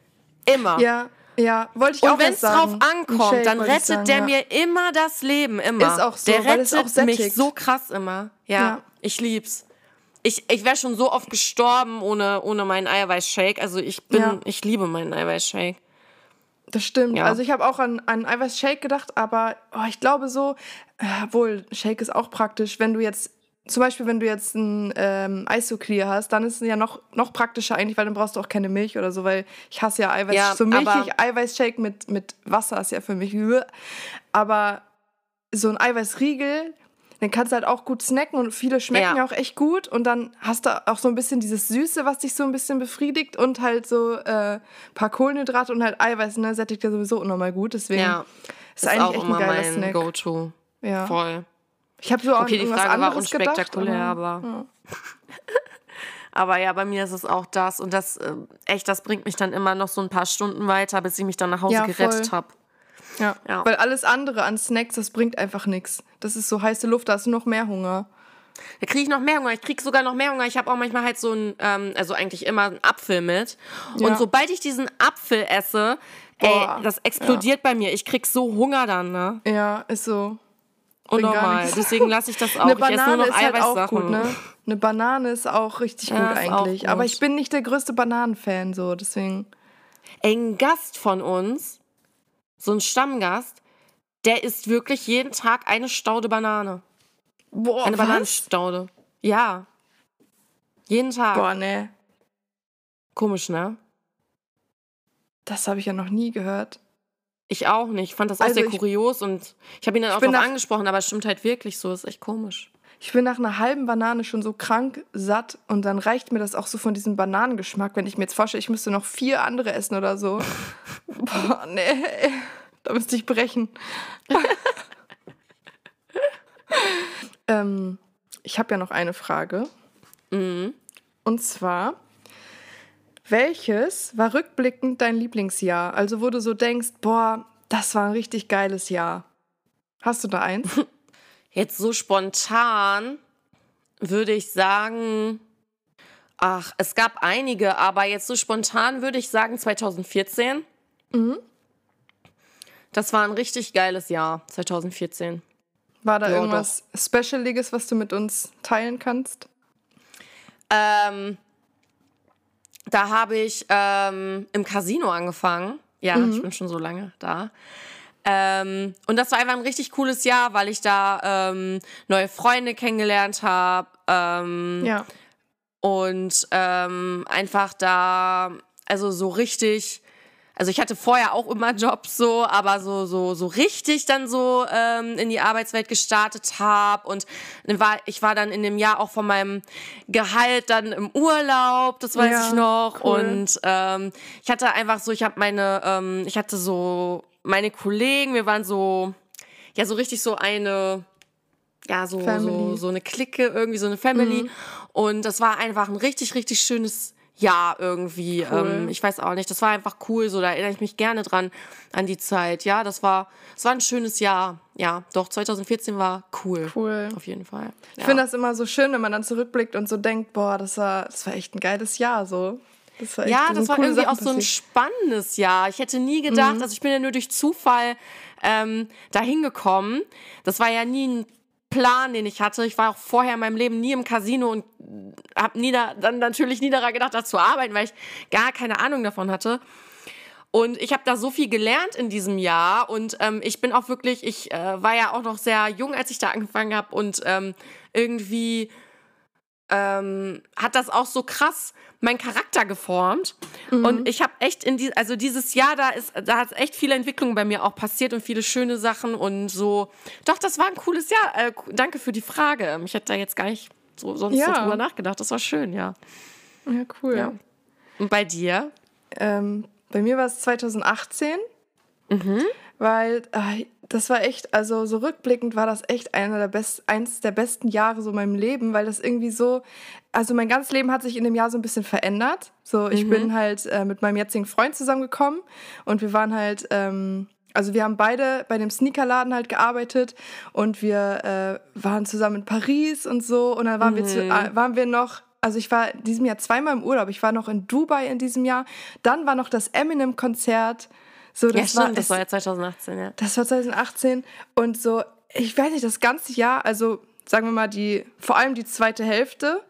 Immer. Ja, ja, wollte ich und auch wenn es drauf ankommt, dann rettet sagen, der ja. mir immer das Leben, immer. Ist auch so, der rettet mich so krass immer. Ja, ja. ich lieb's. Ich, ich wäre schon so oft gestorben ohne, ohne meinen Eiweißshake. Also ich bin, ja. ich liebe meinen Eiweißshake. Das stimmt. Ja. Also ich habe auch an, an Eiweiß-Shake gedacht, aber oh, ich glaube so, äh, obwohl Shake ist auch praktisch, wenn du jetzt zum Beispiel, wenn du jetzt ein ähm, Isoclear hast, dann ist es ja noch, noch praktischer eigentlich, weil dann brauchst du auch keine Milch oder so, weil ich hasse ja Eiweiß. Ja, so milchig Eiweißshake mit, mit Wasser ist ja für mich. Aber so ein Eiweißriegel, den kannst du halt auch gut snacken und viele schmecken ja. auch echt gut. Und dann hast du auch so ein bisschen dieses Süße, was dich so ein bisschen befriedigt und halt so äh, paar Kohlenhydrate und halt Eiweiß, ne, sättigt ja sowieso unnormal gut. Deswegen ja. ist, ist eigentlich echt ein geiler mein Snack. Go-To. Ja. Voll. Ich habe so auch okay, die Frage war unspektakulär, gedacht, aber. Ja. aber ja, bei mir ist es auch das. Und das, äh, echt, das bringt mich dann immer noch so ein paar Stunden weiter, bis ich mich dann nach Hause ja, gerettet habe. Ja. ja. Weil alles andere an Snacks, das bringt einfach nichts. Das ist so heiße Luft, da hast du noch mehr Hunger. Da kriege ich noch mehr Hunger. Ich kriege sogar noch mehr Hunger. Ich habe auch manchmal halt so ein, ähm, also eigentlich immer einen Apfel mit. Ja. Und sobald ich diesen Apfel esse, Boah. ey, das explodiert ja. bei mir. Ich krieg so Hunger dann, ne? Ja, ist so. Und normal. Deswegen lasse ich das auch. Eine Banane ist halt auch gut, ne? Eine Banane ist auch richtig ja, gut eigentlich. Gut. Aber ich bin nicht der größte Bananenfan, so, deswegen. Ey, ein Gast von uns, so ein Stammgast, der isst wirklich jeden Tag eine Staude Banane. Boah, Eine was? Bananenstaude. Ja. Jeden Tag. Boah, ne. Komisch, ne? Das habe ich ja noch nie gehört. Ich auch nicht. Ich fand das auch also sehr kurios und ich habe ihn dann auch darauf angesprochen, aber es stimmt halt wirklich so. Ist echt komisch. Ich bin nach einer halben Banane schon so krank satt und dann reicht mir das auch so von diesem Bananengeschmack, wenn ich mir jetzt vorstelle, ich müsste noch vier andere essen oder so. Boah, nee. Da müsste ich brechen. ähm, ich habe ja noch eine Frage. Mhm. Und zwar, welches war rückblickend dein Lieblingsjahr? Also, wo du so denkst, boah, das war ein richtig geiles Jahr. Hast du da eins? Jetzt so spontan würde ich sagen, ach, es gab einige, aber jetzt so spontan würde ich sagen 2014. Mhm. Das war ein richtig geiles Jahr, 2014. War da ja, irgendwas doch. Specialiges, was du mit uns teilen kannst? Ähm, da habe ich ähm, im Casino angefangen. Ja, mhm. ich bin schon so lange da. Ähm, und das war einfach ein richtig cooles Jahr, weil ich da ähm, neue Freunde kennengelernt habe. Ähm, ja. Und ähm, einfach da, also so richtig also ich hatte vorher auch immer Jobs so, aber so so so richtig dann so ähm, in die Arbeitswelt gestartet habe und war ich war dann in dem Jahr auch von meinem Gehalt dann im Urlaub, das weiß ja, ich noch cool. und ähm, ich hatte einfach so, ich habe meine, ähm, ich hatte so meine Kollegen, wir waren so ja so richtig so eine ja, so, so, so eine Clique, irgendwie so eine Family. Mhm. Und das war einfach ein richtig, richtig schönes ja, irgendwie. Cool. Ähm, ich weiß auch nicht. Das war einfach cool. So, da erinnere ich mich gerne dran an die Zeit. Ja, das war, das war ein schönes Jahr. Ja, doch, 2014 war cool. Cool. Auf jeden Fall. Ja. Ich finde das immer so schön, wenn man dann zurückblickt und so denkt, boah, das war, das war echt ein geiles Jahr. So. Das war echt, ja, das war irgendwie Sachen auch so ein spannendes Jahr. Ich hätte nie gedacht, mhm. also ich bin ja nur durch Zufall ähm, dahin gekommen. Das war ja nie ein Plan, den ich hatte. Ich war auch vorher in meinem Leben nie im Casino und habe nie da, dann natürlich nie daran gedacht, da zu arbeiten, weil ich gar keine Ahnung davon hatte. Und ich habe da so viel gelernt in diesem Jahr und ähm, ich bin auch wirklich, ich äh, war ja auch noch sehr jung, als ich da angefangen habe und ähm, irgendwie ähm, hat das auch so krass meinen Charakter geformt. Mhm. Und ich habe echt in die, also dieses Jahr, da ist, da hat echt viele Entwicklungen bei mir auch passiert und viele schöne Sachen und so. Doch, das war ein cooles Jahr. Äh, danke für die Frage. Ich hätte da jetzt gar nicht so sonst ja. drüber nachgedacht. Das war schön, ja. Ja, cool. Ja. Und bei dir? Ähm, bei mir war es 2018. Mhm. Weil äh, das war echt, also so rückblickend war das echt einer der best, eins der besten Jahre so in meinem Leben, weil das irgendwie so, also mein ganzes Leben hat sich in dem Jahr so ein bisschen verändert. So, ich mhm. bin halt äh, mit meinem jetzigen Freund zusammengekommen und wir waren halt, ähm, also wir haben beide bei dem Sneakerladen halt gearbeitet und wir äh, waren zusammen in Paris und so und dann waren mhm. wir zu, äh, waren wir noch also ich war in diesem Jahr zweimal im Urlaub. Ich war noch in Dubai in diesem Jahr. Dann war noch das Eminem-Konzert so, das ja, stimmt, war, das war ja 2018, ja. Das war 2018 und so, ich weiß nicht, das ganze Jahr, also sagen wir mal, die, vor allem die zweite Hälfte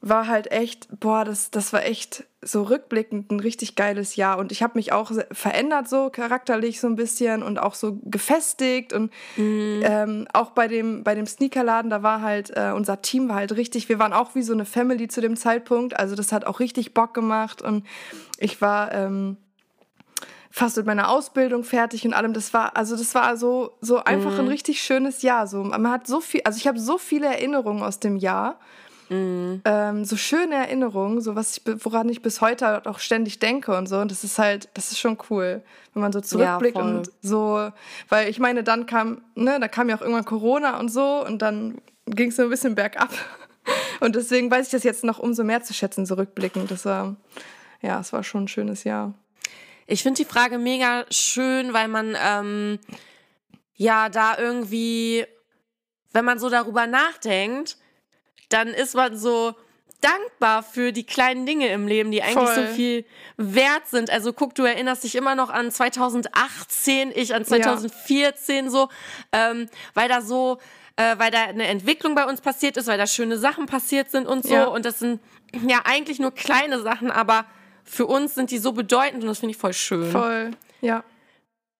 war halt echt, boah, das, das war echt so rückblickend ein richtig geiles Jahr. Und ich habe mich auch verändert, so charakterlich so ein bisschen und auch so gefestigt. Und mhm. ähm, auch bei dem, bei dem Sneakerladen, da war halt, äh, unser Team war halt richtig, wir waren auch wie so eine Family zu dem Zeitpunkt. Also das hat auch richtig Bock gemacht. Und ich war, ähm, fast mit meiner Ausbildung fertig und allem. Das war, also das war so, so einfach mhm. ein richtig schönes Jahr. So, man hat so viel, also ich habe so viele Erinnerungen aus dem Jahr. Mhm. Ähm, so schöne Erinnerungen, so was ich, woran ich bis heute auch ständig denke und so. Und das ist halt, das ist schon cool, wenn man so zurückblickt ja, und so, weil ich meine, dann kam, ne, da kam ja auch irgendwann Corona und so und dann ging es so ein bisschen bergab. Und deswegen weiß ich das jetzt noch umso mehr zu schätzen, zurückblickend. Das war, ja, es war schon ein schönes Jahr Ich finde die Frage mega schön, weil man ähm, ja da irgendwie, wenn man so darüber nachdenkt, dann ist man so dankbar für die kleinen Dinge im Leben, die eigentlich Voll. so viel wert sind. Also guck, du erinnerst dich immer noch an 2018, ich an 2014 ja. so, ähm, weil da so, äh, weil da eine Entwicklung bei uns passiert ist, weil da schöne Sachen passiert sind und so. Ja. Und das sind ja eigentlich nur kleine Sachen, aber für uns sind die so bedeutend und das finde ich voll schön. Voll, ja.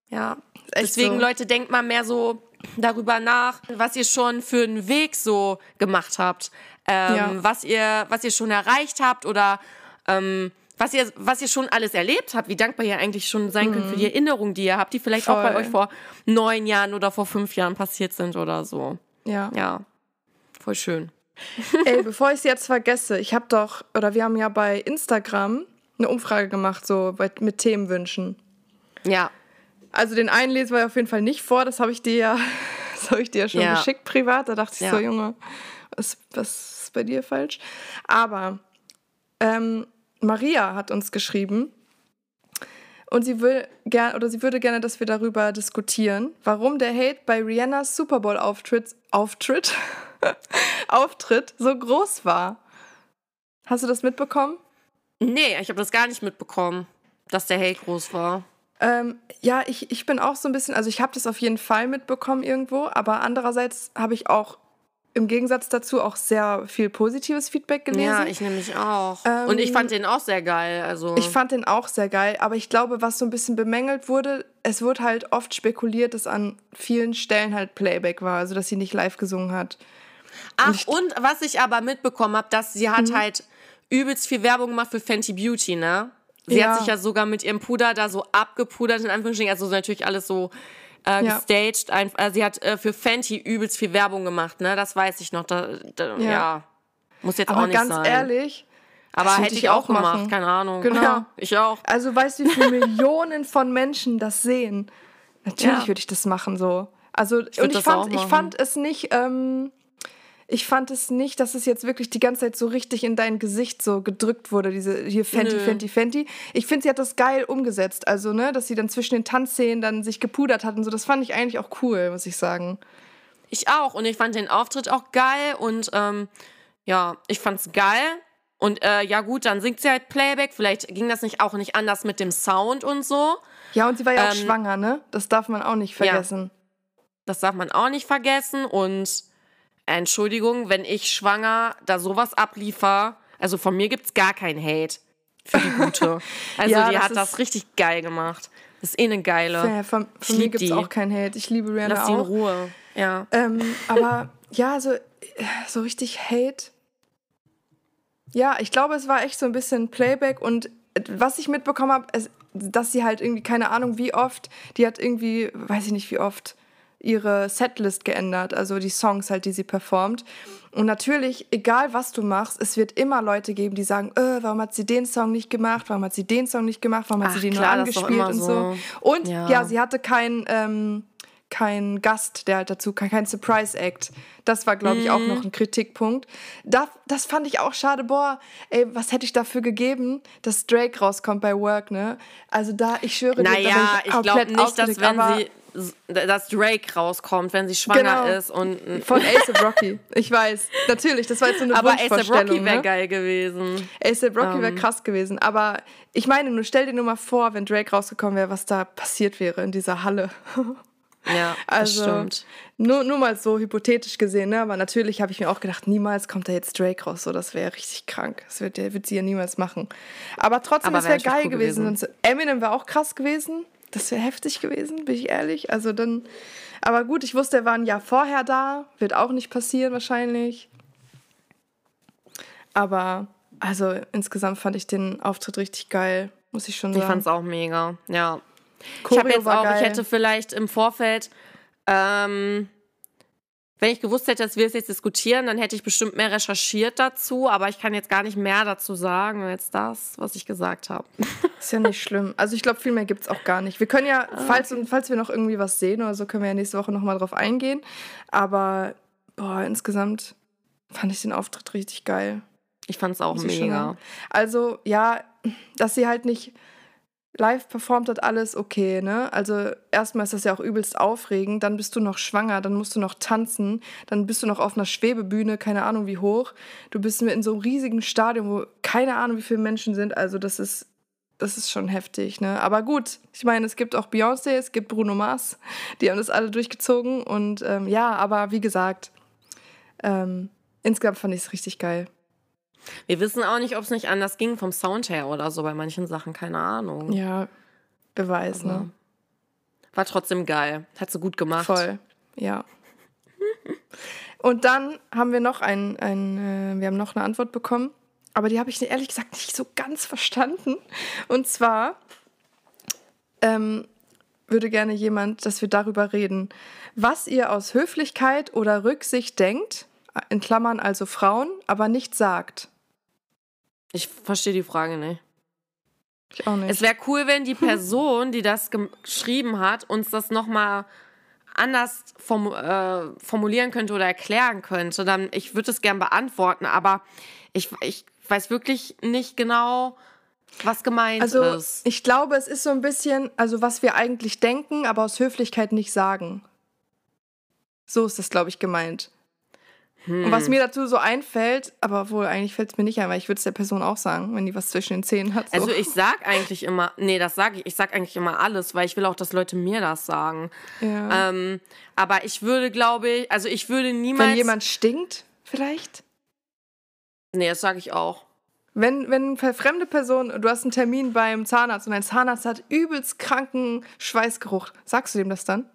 Ja. Deswegen, so. Leute, denkt mal mehr so darüber nach, was ihr schon für einen Weg so gemacht habt, ähm, ja. was ihr, was ihr schon erreicht habt oder ähm, was ihr, was ihr schon alles erlebt habt, wie dankbar ihr eigentlich schon sein mhm. könnt für die mhm. Erinnerungen, die ihr habt, die vielleicht Voll. auch bei euch vor neun Jahren oder vor fünf Jahren passiert sind oder so. Ja. Ja. Voll schön. Ey, bevor ich es jetzt vergesse, ich habe doch, oder wir haben ja bei Instagram eine Umfrage gemacht, so mit Themenwünschen. Ja. Also den einen lesen wir auf jeden Fall nicht vor, das habe ich dir ja, das habe ich dir ja schon ja. geschickt privat. Da dachte ich ja. so, Junge, was, was ist bei dir falsch? Aber ähm, Maria hat uns geschrieben und sie will gern oder sie würde gerne, dass wir darüber diskutieren, warum der Hate bei Rihannas Super Bowl Auftritt Auftritt Auftritt so groß war. Hast du das mitbekommen? Nee, ich habe das gar nicht mitbekommen, dass der Hate groß war. Ähm, ja, ich, ich bin auch so ein bisschen, also ich habe das auf jeden Fall mitbekommen irgendwo, aber andererseits habe ich auch im Gegensatz dazu auch sehr viel positives Feedback gelesen. Ja, ich nämlich auch. Ähm, Und ich fand den auch sehr geil. Also. Ich fand den auch sehr geil, aber ich glaube, was so ein bisschen bemängelt wurde, es wurde halt oft spekuliert, dass an vielen Stellen halt Playback war, also dass sie nicht live gesungen hat. Ach, und, ich, und was ich aber mitbekommen habe, dass sie hat mhm. halt übelst viel Werbung gemacht für Fenty Beauty, ne? Sie ja. hat sich ja sogar mit ihrem Puder da so abgepudert, in Anführungsstrichen, also natürlich alles so äh, gestaged. Ja. Äh, sie hat äh, für Fenty übelst viel Werbung gemacht, ne? Das weiß ich noch. Da, da, ja. ja. Muss jetzt Aber auch nicht ganz sein. ganz ehrlich, aber hätte ich auch gemacht, machen. keine Ahnung. Genau. Ja, ich auch. Also weißt du, wie viele Millionen von Menschen das sehen? Natürlich würde ich das machen so. Also ich und ich fand, ich fand es nicht, ähm, ich fand es nicht, dass es jetzt wirklich die ganze Zeit so richtig in dein Gesicht so gedrückt wurde, diese hier Fenty, Nö. Fenty, Fenty. Ich finde, sie hat das geil umgesetzt. Also, ne, dass sie dann zwischen den Tanzszenen dann sich gepudert hat und so, das fand ich eigentlich auch cool, muss ich sagen. Ich auch. Und ich fand den Auftritt auch geil und ähm, ja, ich fand's geil. Und äh, ja gut, dann singt sie halt Playback. Vielleicht ging das nicht auch nicht anders mit dem Sound und so. Ja, und sie war ja auch ähm, schwanger, ne? Das darf man auch nicht vergessen. Ja, das darf man auch nicht vergessen. Und Entschuldigung, wenn ich schwanger da sowas abliefer, also von mir gibt es gar keinen Hate für die Gute. Also ja, die hat das richtig geil gemacht. Das ist eh eine geile. Ja, von, von mir gibt es auch keinen Hate. Ich liebe Rihanna Lass sie in Ruhe. Ja. Ähm, aber ja, so, so richtig Hate. Ja, ich glaube, es war echt so ein bisschen Playback und was ich mitbekommen habe, dass sie halt irgendwie, keine Ahnung wie oft, die hat irgendwie, weiß ich nicht wie oft, ihre Setlist geändert, also die Songs halt, die sie performt. Und natürlich, egal was du machst, es wird immer Leute geben, die sagen, äh, warum hat sie den Song nicht gemacht, warum hat sie den Song nicht gemacht, warum hat sie den klar, nur angespielt und so. so. Und ja. ja, sie hatte keinen ähm, kein Gast, der halt dazu kam, kein Surprise Act. Das war, glaube ich, auch noch mhm. ein Kritikpunkt. Da, das fand ich auch schade. Boah, ey, was hätte ich dafür gegeben, dass Drake rauskommt bei Work, ne? Also da, ich schwöre naja, dir, da ich, ich glaube nicht, dass wenn sie dass Drake rauskommt, wenn sie schwanger genau. ist und von ASAP Rocky. Ich weiß, natürlich, das war jetzt so eine aber ASAP Rocky wäre ne? geil gewesen. ASAP Rocky um. wäre ähm. krass gewesen, aber ich meine, nur stell dir nur mal vor, wenn Drake rausgekommen wäre, was da passiert wäre in dieser Halle. Ja, also, stimmt. Nur, nur mal so hypothetisch gesehen, ne? aber natürlich habe ich mir auch gedacht, niemals kommt da jetzt Drake raus, so das wäre richtig krank. Das wird, wird sie ja niemals machen. Aber trotzdem, es wäre geil cool gewesen. gewesen. Eminem wäre auch krass gewesen. Das wäre heftig gewesen, bin ich ehrlich. Also dann, aber gut, ich wusste, er war ein Jahr vorher da. Wird auch nicht passieren wahrscheinlich. Aber also insgesamt fand ich den Auftritt richtig geil, muss ich schon sagen. Ich fand es auch mega, ja. Choreo ich habe jetzt auch, geil. ich hätte vielleicht im Vorfeld ähm, wenn ich gewusst hätte, dass wir es jetzt diskutieren, dann hätte ich bestimmt mehr recherchiert dazu, aber ich kann jetzt gar nicht mehr dazu sagen als das, was ich gesagt habe. Ist ja nicht schlimm. Also ich glaube, viel mehr gibt es auch gar nicht. Wir können ja, ah, falls, okay. falls wir noch irgendwie was sehen oder so, können wir ja nächste Woche nochmal drauf eingehen. Aber boah, insgesamt fand ich den Auftritt richtig geil. Ich fand es auch mega. Also ja, dass sie halt nicht live performt hat alles okay, ne? Also erstmal ist das ja auch übelst aufregend, dann bist du noch schwanger, dann musst du noch tanzen, dann bist du noch auf einer Schwebebühne, keine Ahnung wie hoch. Du bist in so einem riesigen Stadion, wo keine Ahnung wie viele Menschen sind. Also das ist, das ist schon heftig, ne? Aber gut, ich meine, es gibt auch Beyoncé, es gibt Bruno Mars, die haben das alle durchgezogen und ähm, ja, aber wie gesagt, ähm, insgesamt fand ich es richtig geil. Wir wissen auch nicht, ob es nicht anders ging vom Sound her oder so bei manchen Sachen, keine Ahnung. Ja, Beweis, Aber ne? War trotzdem geil. Hat sie gut gemacht. Voll, ja. Und dann haben wir noch ein, ein äh, wir haben noch eine Antwort bekommen, aber die habe ich ehrlich gesagt nicht so ganz verstanden. Und zwar ähm, würde gerne jemand, dass wir darüber reden, was ihr aus Höflichkeit oder Rücksicht denkt, in Klammern also Frauen, aber nicht sagt. Ich verstehe die Frage nicht. Ich auch nicht. Es wäre cool, wenn die Person, die das geschrieben hat, uns das nochmal anders form äh, formulieren könnte oder erklären könnte. Dann, ich würde es gern beantworten, aber ich, ich weiß wirklich nicht genau, was gemeint also, ist. Ich glaube, es ist so ein bisschen, also was wir eigentlich denken, aber aus Höflichkeit nicht sagen. So ist das, glaube ich, gemeint. Hm. Und was hm. mir dazu so einfällt, aber wohl eigentlich fällt es mir nicht ein, weil ich würde es der Person auch sagen, wenn die was zwischen den Zähnen hat. So. Also ich sag eigentlich immer, nee, das sage ich, ich sag eigentlich immer alles, weil ich will auch, dass Leute mir das sagen. Ja. Ähm, aber ich würde, glaube ich, also ich würde niemals. Wenn jemand stinkt, vielleicht? Nee, das sage ich auch. Wenn, wenn eine fremde Person, du hast einen Termin beim Zahnarzt und dein Zahnarzt hat übelst kranken Schweißgeruch, sagst du dem das dann?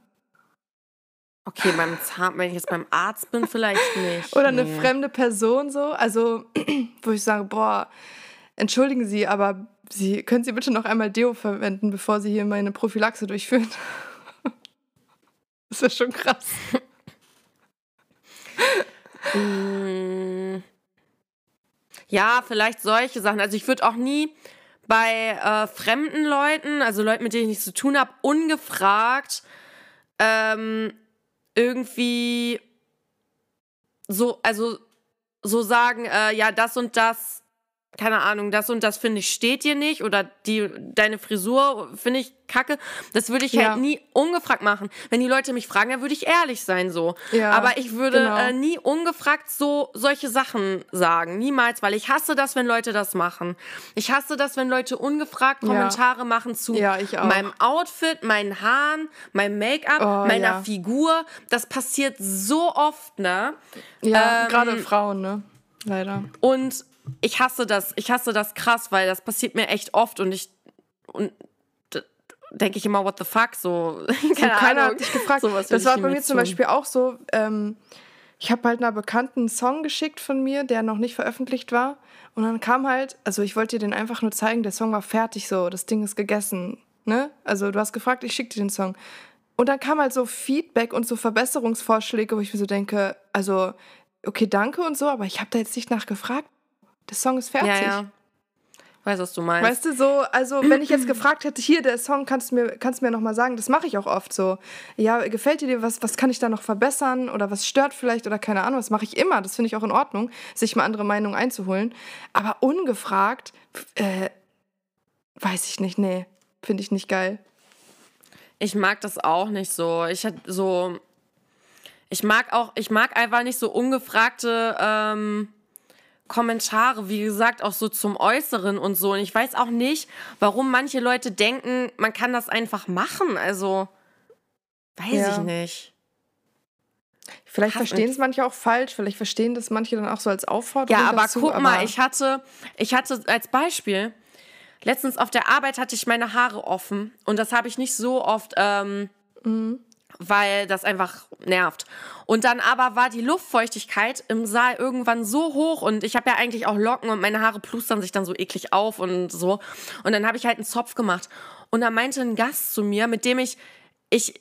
Okay, beim Zahn, wenn ich jetzt beim Arzt bin, vielleicht nicht. Oder nee. eine fremde Person so, also wo ich sage, boah, entschuldigen Sie, aber Sie können Sie bitte noch einmal Deo verwenden, bevor Sie hier meine Prophylaxe durchführen. das ist ja schon krass. Mm. ja, vielleicht solche Sachen. Also ich würde auch nie bei äh, fremden Leuten, also Leuten, mit denen ich nichts zu tun habe, ungefragt ähm, irgendwie so, also so sagen, äh, ja, das und das keine Ahnung, das und das finde ich steht dir nicht oder die, deine Frisur finde ich kacke. Das würde ich halt ja. halt nie ungefragt machen. Wenn die Leute mich fragen, dann würde ich ehrlich sein so. Ja, Aber ich würde genau. äh, nie ungefragt so solche Sachen sagen. Niemals, weil ich hasse das, wenn Leute das machen. Ich hasse das, wenn Leute ungefragt Kommentare ja. machen zu meinem Outfit, meinen Haaren, meinem Make-up, oh, meiner Figur. Das passiert so oft, ne? Ja, ähm, gerade Frauen, ne? Leider. Und ich hasse das, ich hasse das krass, weil das passiert mir echt oft und ich und denke ich immer, what the fuck, so. Keine so, keiner hat dich gefragt. So, das war bei mir zum Beispiel auch so, ähm, ich habe halt einer Bekannten einen Song geschickt von mir, der noch nicht veröffentlicht war. Und dann kam halt, also ich wollte dir den einfach nur zeigen, der Song war fertig so, das Ding ist gegessen. Ne? Also du hast gefragt, ich schicke dir den Song. Und dann kam halt so Feedback und so Verbesserungsvorschläge, wo ich mir so denke, also, okay, danke und so, aber ich habe da jetzt nicht nachgefragt. Der Song ist fertig. Ja, ja. Weiß, was du meinst. Weißt du, so, also wenn ich jetzt gefragt hätte, hier, der Song, kannst du mir, kannst du mir nochmal sagen, das mache ich auch oft so. Ja, gefällt dir was, was kann ich da noch verbessern oder was stört vielleicht oder keine Ahnung, das mache ich immer, das finde ich auch in Ordnung, sich mal andere Meinungen einzuholen. Aber ungefragt, äh, weiß ich nicht, nee, finde ich nicht geil. Ich mag das auch nicht so. Ich hatte so, ich mag auch, ich mag einfach nicht so ungefragte, ähm, Kommentare, wie gesagt, auch so zum Äußeren und so. Und ich weiß auch nicht, warum manche Leute denken, man kann das einfach machen. Also, weiß ja. ich nicht. Vielleicht verstehen es manche auch falsch, vielleicht verstehen das manche dann auch so als Aufforderung. Ja, aber dazu, guck aber mal, ich hatte, ich hatte als Beispiel, letztens auf der Arbeit hatte ich meine Haare offen und das habe ich nicht so oft ähm, mhm weil das einfach nervt. Und dann aber war die Luftfeuchtigkeit im Saal irgendwann so hoch und ich habe ja eigentlich auch Locken und meine Haare plustern sich dann so eklig auf und so. Und dann habe ich halt einen Zopf gemacht. Und da meinte ein Gast zu mir, mit dem ich, ich,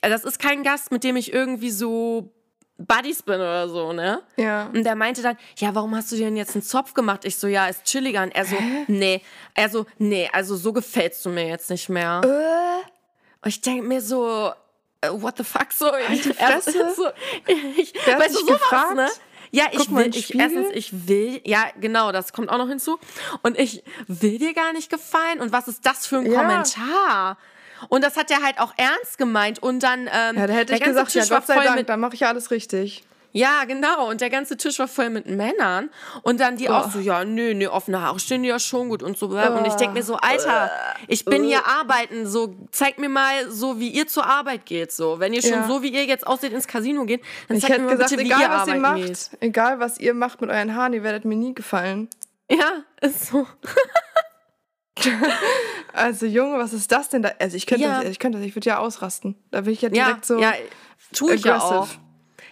das ist kein Gast, mit dem ich irgendwie so Buddies bin oder so, ne? Ja. Und der meinte dann, ja, warum hast du dir denn jetzt einen Zopf gemacht? Ich so, ja, ist chilliger. Und er so, Hä? nee. Er so, nee, also so gefällst du mir jetzt nicht mehr. Äh? Und ich denke mir so, what the fuck, so. Halt die Fresse. so ich, weißt du, sowas, gefragt? ne? Ja, ich will, ich, erstens, ich will, ja, genau, das kommt auch noch hinzu. Und ich will dir gar nicht gefallen. Und was ist das für ein ja. Kommentar? Und das hat er halt auch ernst gemeint. Und dann, ähm, ja, da hätte ich gesagt, ja, Gott sei Dank, dann mache ich alles richtig. Ja, genau. Und der ganze Tisch war voll mit Männern. Und dann die oh. auch so, ja, nö, nö, offene Haare stehen ja schon gut und so. Und ich denke mir so, Alter, ich bin hier arbeiten, so, zeig mir mal so, wie ihr zur Arbeit geht, so. Wenn ihr schon ja. so, wie ihr jetzt aussieht, ins Casino geht, dann zeigt mir gesagt, bitte, egal, wie ihr was ihr macht, geht. Egal, was ihr macht mit euren Haaren, ihr werdet mir nie gefallen. Ja, ist so. also Junge, was ist das denn da? Also ich könnte ja. das, ich könnte das, ich würde ja ausrasten. Da will ich ja direkt ja, so. Ja, tue ich aggressive. ja auch.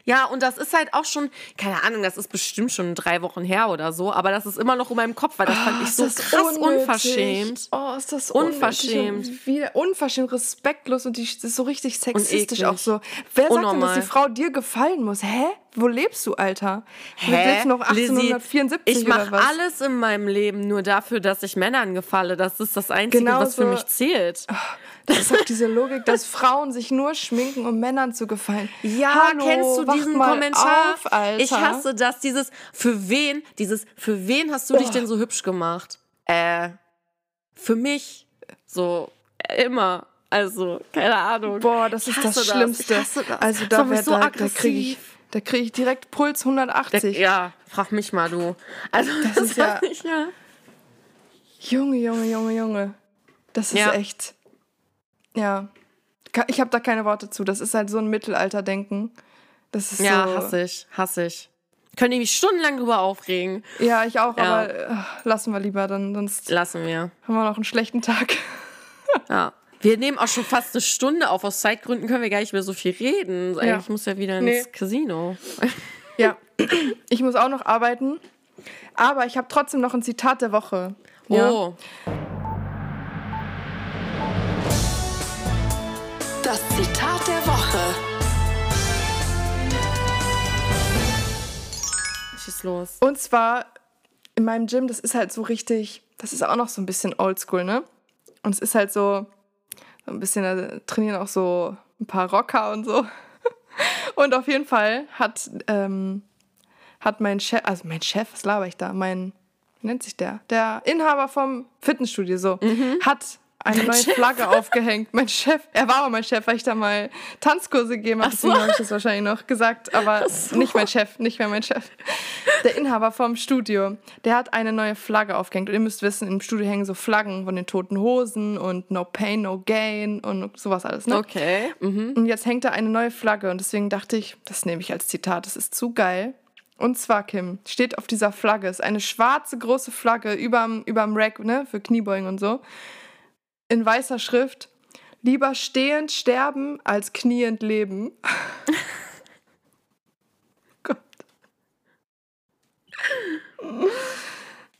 Ja, und das ist halt auch schon, keine Ahnung, das ist bestimmt schon drei Wochen her oder so, aber das ist immer noch in meinem Kopf, weil das oh, fand ich so krass unnötig. unverschämt. Oh, ist das unverschämt. Wieder unverschämt, respektlos und die, das ist so richtig sexistisch auch so. Wer sagt denn, dass die Frau dir gefallen muss? Hä? Wo lebst du, Alter? Hä? Du lebst noch 1874 Lizzie, Ich mache alles in meinem Leben nur dafür, dass ich Männern gefalle. Das ist das Einzige, genau was für mich zählt. Oh. Das ist auch diese Logik, dass Frauen sich nur schminken, um Männern zu gefallen. Ja, Hallo, kennst du diesen Kommentar? Auf, Alter. Ich hasse das, dieses für wen, dieses für wen hast du oh. dich denn so hübsch gemacht? Äh, für mich. So, immer. Also, keine Ahnung. Boah, das ist das Schlimmste. Das. Das. Also da, das so da, da kriege ich, da krieg ich direkt Puls 180. Der, ja, frag mich mal, du. Also, das, das ist ja, ich, ja. Junge, Junge, Junge, Junge. Das ist ja. echt. Ja. Ich habe da keine Worte zu. Das ist halt so ein Mittelalterdenken. Das ist ja, so hasse ich, hasse ich. Können die mich stundenlang drüber aufregen. Ja, ich auch, ja. aber ach, lassen wir lieber, dann sonst lassen wir. Haben wir noch einen schlechten Tag. ja. Wir nehmen auch schon fast eine Stunde auf. Aus Zeitgründen können wir gar nicht mehr so viel reden. Eigentlich ja. muss ja wieder ins nee. Casino. Ja, ich muss auch noch arbeiten. Aber ich habe trotzdem noch ein Zitat der Woche. Oh. Ja. Das Zitat der Woche. Schieß los. Und zwar in meinem Gym, das ist halt so richtig, das ist auch noch so ein bisschen oldschool, ne? Und es ist halt so ein bisschen, trainieren auch so ein paar Rocker und so. Und auf jeden Fall hat, ähm, hat mein Chef, also mein Chef, was laber ich da? Mein, wie nennt sich der? Der Inhaber vom Fitnessstudio, so, mhm. hat eine neue Chef? Flagge aufgehängt. Mein Chef, er war auch mein Chef, weil ich da mal Tanzkurse gegeben habe. So. Deswegen habe ich das wahrscheinlich noch gesagt. Aber so. nicht mein Chef, nicht mehr mein Chef. Der Inhaber vom Studio, der hat eine neue Flagge aufgehängt. Und ihr müsst wissen, im Studio hängen so Flaggen von den Toten Hosen und No Pain, No Gain und sowas alles. Ne? Okay. Mhm. Und jetzt hängt da eine neue Flagge. Und deswegen dachte ich, das nehme ich als Zitat. Das ist zu geil. Und zwar, Kim, steht auf dieser Flagge, ist eine schwarze große Flagge überm, überm Rack, ne, für Kniebeugen und so in weißer Schrift, lieber stehend sterben als kniend leben. Gott.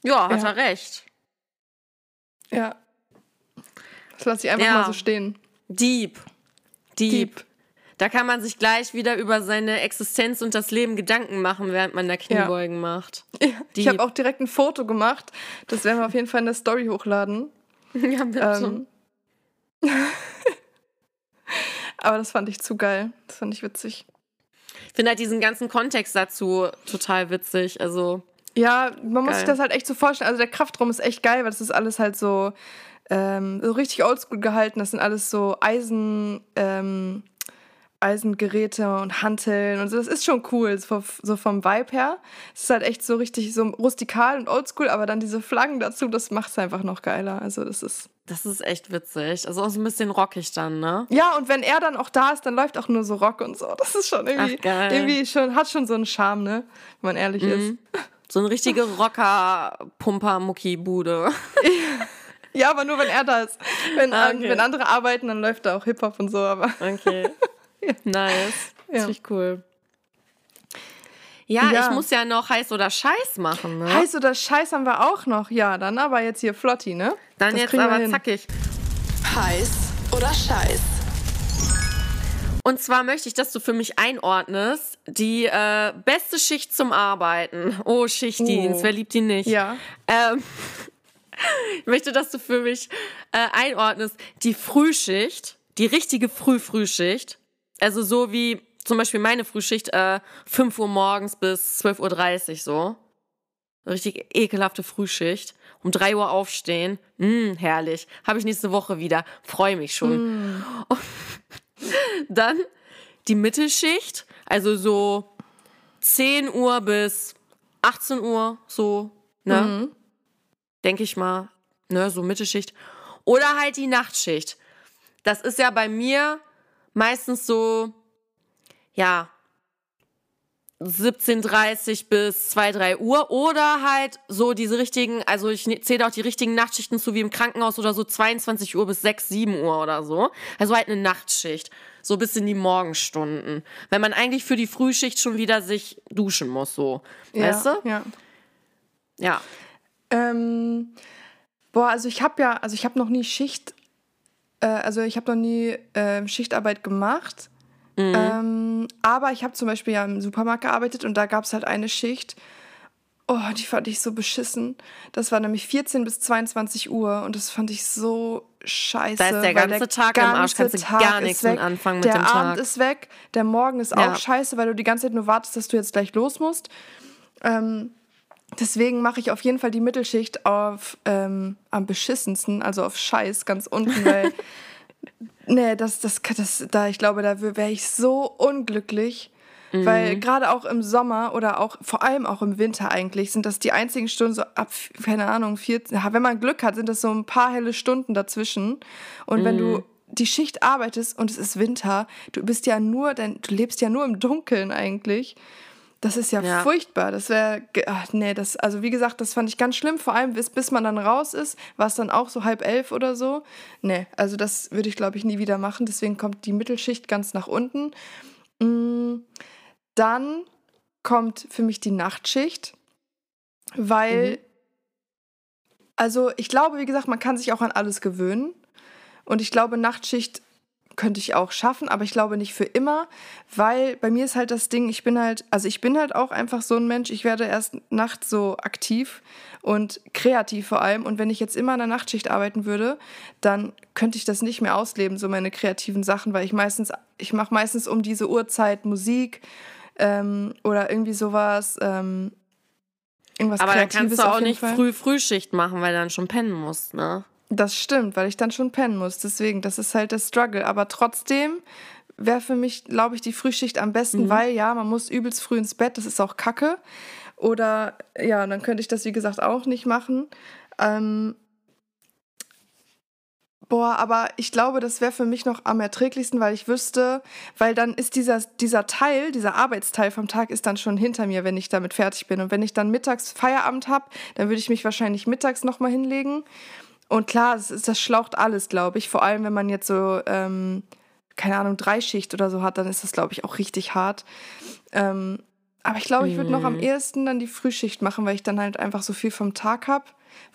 Ja, hat ja. er recht. Ja. Das lasse ich einfach ja. mal so stehen. Deep. Deep. Deep. Da kann man sich gleich wieder über seine Existenz und das Leben Gedanken machen, während man da Kniebeugen ja. macht. Ja. Ich habe auch direkt ein Foto gemacht. Das werden wir auf jeden Fall in der Story hochladen. Ja, bitte. Ähm, aber das fand ich zu geil. Das fand ich witzig. Ich finde halt diesen ganzen Kontext dazu total witzig. Also. Ja, man geil. muss sich das halt echt so vorstellen. Also der Kraftraum ist echt geil, weil das ist alles halt so, ähm, so richtig oldschool gehalten. Das sind alles so Eisen. Ähm, Eisengeräte und Hanteln und so. Das ist schon cool, so, vom Vibe her. Es ist halt echt so richtig so rustikal und oldschool, aber dann diese Flaggen dazu, das macht es einfach noch geiler. Also das ist. Das ist echt witzig. Also auch so ein bisschen rockig dann, ne? Ja, und wenn er dann auch da ist, dann läuft auch nur so Rock und so. Das ist schon irgendwie, Ach, irgendwie schon, hat schon so einen Charme, ne? Wenn man ehrlich mhm. ist. So eine richtige Rocker-Pumper-Mucki-Bude. Ja, aber nur wenn er da ist. Wenn, ah, okay. ähm, wenn andere arbeiten, dann läuft da auch Hip-Hop und so, aber. Okay. Nice. Ja. Finde ich cool. Ja, ja, ich muss ja noch heiß oder Scheiß machen, ne? Heiß oder Scheiß haben wir auch noch. Ja, dann aber jetzt hier Flotti, ne? Dann das jetzt aber zackig. Heiß oder Scheiß. Und zwar möchte ich, dass du für mich einordnest, die äh, beste Schicht zum Arbeiten. Oh, Schichtdienst, oh. wer liebt die nicht? Ja. Ähm, ich möchte, dass du für mich äh, einordnest, die Frühschicht, die richtige Früh-Frühschicht also so wie zum Beispiel meine Frühschicht äh, 5 Uhr morgens bis 12.30 Uhr so. Richtig ekelhafte Frühschicht. Um 3 Uhr aufstehen. Mm, herrlich. Habe ich nächste Woche wieder. Freue mich schon. Mm. Dann die Mittelschicht. Also so 10 Uhr bis 18 Uhr, so, ne? Mhm. Denke ich mal. Ne, so Mittelschicht. Oder halt die Nachtschicht. Das ist ja bei mir meistens so, ja, 17.30 bis 2, 3 Uhr oder halt so diese richtigen, also ich ne, zähle auch die richtigen Nachtschichten zu wie im Krankenhaus oder so 22 Uhr bis 6, 7 Uhr oder so. Also halt eine Nachtschicht. So bis in die Morgenstunden. Wenn man eigentlich für die Frühschicht schon wieder sich duschen muss, so. Ja, weißt du? Ja. Ja. Ähm, boah, also ich habe ja, also ich habe noch nie Schicht, äh, also ich habe noch nie äh, Schichtarbeit gemacht. Mhm. Ähm, aber ich habe zum Beispiel ja im Supermarkt gearbeitet und da gab es halt eine Schicht. Oh, die fand ich so beschissen. Das war nämlich 14 bis 22 Uhr und das fand ich so scheiße. Da ist der ganze der Tag ganze im Arsch, kannst du Tag gar nichts mit anfangen mit der dem Tag. Der Abend ist weg, der Morgen ist ja. auch scheiße, weil du die ganze Zeit nur wartest, dass du jetzt gleich los musst. Ähm, deswegen mache ich auf jeden Fall die Mittelschicht auf ähm, am beschissensten, also auf Scheiß ganz unten, weil Nee, das, das, das, da, ich glaube, da wäre ich so unglücklich. Mhm. Weil gerade auch im Sommer oder auch vor allem auch im Winter eigentlich sind das die einzigen Stunden so ab, keine Ahnung, 14, wenn man Glück hat, sind das so ein paar helle Stunden dazwischen. Und mhm. wenn du mhm. die Schicht arbeitest und es ist Winter, du bist ja nur, denn du lebst ja nur im Dunkeln eigentlich. Das ist ja, ja. furchtbar. Das wäre, nee, das, also wie gesagt, das fand ich ganz schlimm. Vor allem bis, bis man dann raus ist, war es dann auch so halb elf oder so. Nee, also das würde ich, glaube ich, nie wieder machen. Deswegen kommt die Mittelschicht ganz nach unten. Mm, dann kommt für mich die Nachtschicht, weil, mhm. also ich glaube, wie gesagt, man kann sich auch an alles gewöhnen. Und ich glaube, Nachtschicht könnte ich auch schaffen, aber ich glaube nicht für immer, weil bei mir ist halt das Ding, ich bin halt, also ich bin halt auch einfach so ein Mensch, ich werde erst nachts so aktiv und kreativ vor allem und wenn ich jetzt immer in der Nachtschicht arbeiten würde, dann könnte ich das nicht mehr ausleben, so meine kreativen Sachen, weil ich meistens, ich mache meistens um diese Uhrzeit Musik ähm, oder irgendwie sowas, ähm, irgendwas Aber Kreatives dann kannst du auch nicht Fall. früh Frühschicht machen, weil du dann schon pennen musst, ne? Das stimmt, weil ich dann schon pennen muss. Deswegen, das ist halt der Struggle. Aber trotzdem wäre für mich, glaube ich, die Frühschicht am besten, mhm. weil ja, man muss übelst früh ins Bett, das ist auch Kacke. Oder ja, dann könnte ich das, wie gesagt, auch nicht machen. Ähm, Boah, aber ich glaube, das wäre für mich noch am erträglichsten, weil ich wüsste, weil dann ist dieser, dieser Teil, dieser Arbeitsteil vom Tag ist dann schon hinter mir, wenn ich damit fertig bin. Und wenn ich dann mittags Feierabend habe, dann würde ich mich wahrscheinlich mittags nochmal hinlegen und klar, das, ist, das schlaucht alles, glaube ich. Vor allem, wenn man jetzt so, ähm, keine Ahnung, Dreischicht oder so hat, dann ist das, glaube ich, auch richtig hart. Ähm, aber ich glaube, ich würde noch am mhm. ehesten dann die Frühschicht machen, weil ich dann halt einfach so viel vom Tag habe.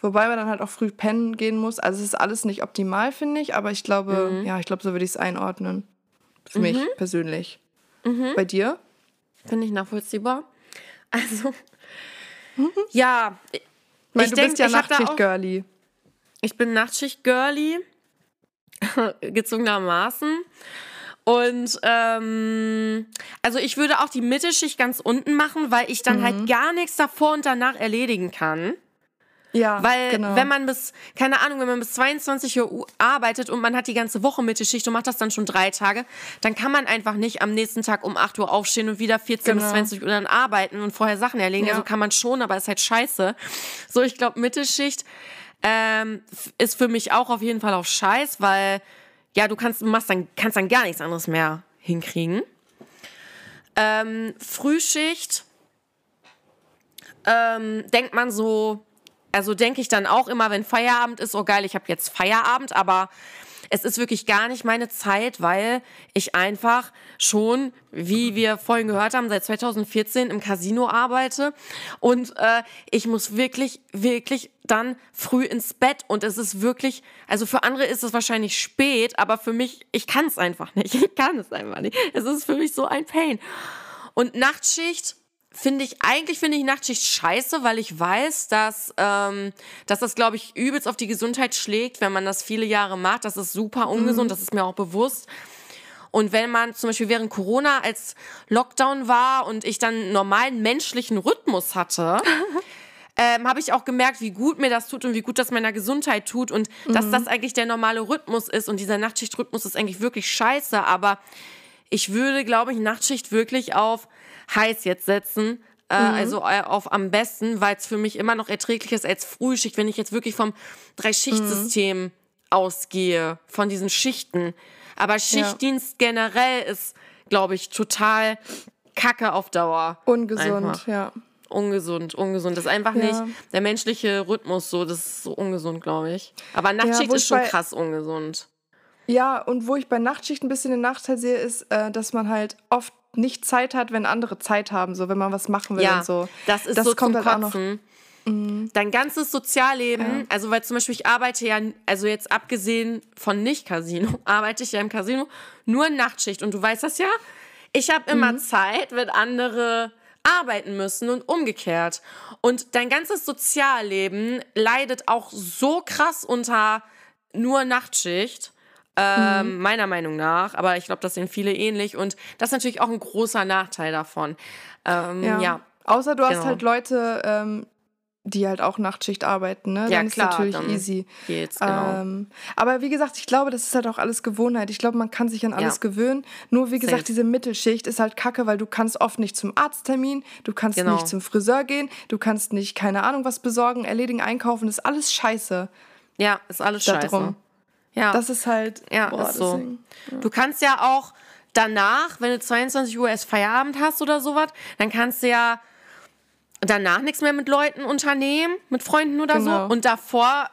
Wobei man dann halt auch früh pennen gehen muss. Also es ist alles nicht optimal, finde ich, aber ich glaube, mhm. ja, ich glaube, so würde ich es einordnen. Für mhm. mich persönlich. Mhm. Bei dir? Finde ich nachvollziehbar. Also, ja. Ich, meine, ich du denk, bist ja Nachtschicht-Girlie. Ich bin Nachtschicht-Girlie, gezwungenermaßen. Und ähm, also ich würde auch die Mittelschicht ganz unten machen, weil ich dann halt mhm. halt gar nichts davor und danach erledigen kann. Ja, Weil genau. wenn man bis, keine Ahnung, wenn man bis 22 Uhr arbeitet und man hat die ganze Woche Mittelschicht und macht das dann schon drei Tage, dann kann man einfach nicht am nächsten Tag um 8 Uhr aufstehen und wieder 14 genau. bis 20 Uhr dann arbeiten und vorher Sachen erledigen. Ja. Also kann man schon, aber ist halt scheiße. So, ich glaube, Mittelschicht ähm, ist für mich auch auf jeden Fall auch scheiß, weil ja, du kannst, machst dann, kannst dann gar nichts anderes mehr hinkriegen. Ähm, Frühschicht ähm, denkt man so, also denke ich dann auch immer, wenn Feierabend ist, oh geil, ich habe jetzt Feierabend, aber es ist wirklich gar nicht meine Zeit, weil ich einfach schon, wie wir vorhin gehört haben, seit 2014 im Casino arbeite und äh, ich muss wirklich, wirklich dann früh ins Bett und es ist wirklich, also für andere ist es wahrscheinlich spät, aber für mich, ich kann es einfach nicht. Ich kann es einfach nicht. Es ist für mich so ein Pain. Und Nachtschicht, finde ich, eigentlich finde ich Nachtschicht scheiße, weil ich weiß, dass, ähm, dass das, glaube ich, übelst auf die Gesundheit schlägt, wenn man das viele Jahre macht. Das ist super ungesund, mhm. das ist mir auch bewusst. Und wenn man zum Beispiel während Corona als Lockdown war und ich dann einen normalen menschlichen Rhythmus hatte, ähm, habe ich auch gemerkt, wie gut mir das tut und wie gut das meiner Gesundheit tut und mhm. dass das eigentlich der normale Rhythmus ist und dieser Nachtschichtrhythmus ist eigentlich wirklich scheiße, aber ich würde, glaube ich, Nachtschicht wirklich auf heiß jetzt setzen. Äh, mhm. Also äh, auf am besten, weil es für mich immer noch erträglich ist als Frühschicht, wenn ich jetzt wirklich vom Drei-Schicht-System mhm. ausgehe, von diesen Schichten. Aber Schichtdienst ja. generell ist, glaube ich, total kacke auf Dauer. Ungesund, einfach. ja ungesund, ungesund. Das ist einfach ja. nicht der menschliche Rhythmus so. Das ist so ungesund, glaube ich. Aber Nachtschicht ja, ist schon krass ungesund. Ja, und wo ich bei Nachtschicht ein bisschen den Nachteil sehe, ist, äh, dass man halt oft nicht Zeit hat, wenn andere Zeit haben, so wenn man was machen will ja, und so. Das ist das so kommt zum halt Kotzen. Mhm. Dein ganzes Sozialleben, ja. also weil zum Beispiel ich arbeite ja, also jetzt abgesehen von Nicht-Casino, arbeite ich ja im Casino nur Nachtschicht und du weißt das ja. Ich habe immer mhm. Zeit, wenn andere arbeiten müssen und umgekehrt. Und dein ganzes Sozialleben leidet auch so krass unter nur Nachtschicht. Ähm, mhm. Meiner Meinung nach, aber ich glaube, das sehen viele ähnlich und das ist natürlich auch ein großer Nachteil davon. Ähm, ja. ja. Außer du genau. hast halt Leute, ähm, die halt auch Nachtschicht arbeiten, ne? Dann ja, ist klar, natürlich dann easy. Geht's, genau. Ähm, aber wie gesagt, ich glaube, das ist halt auch alles Gewohnheit. Ich glaube, man kann sich an alles ja. gewöhnen. Nur wie gesagt, Safe. diese Mittelschicht ist halt kacke, weil du kannst oft nicht zum Arzttermin, du kannst genau. nicht zum Friseur gehen, du kannst nicht, keine Ahnung, was besorgen, erledigen, einkaufen, das ist alles scheiße. Ja, ist alles scheiße. Drum. Ja. Das ist halt. Ja, boah, ist so. Ja. Du kannst ja auch danach, wenn du 22 Uhr erst Feierabend hast oder sowas, dann kannst du ja danach nichts mehr mit Leuten unternehmen, mit Freunden oder genau. so. Und davor,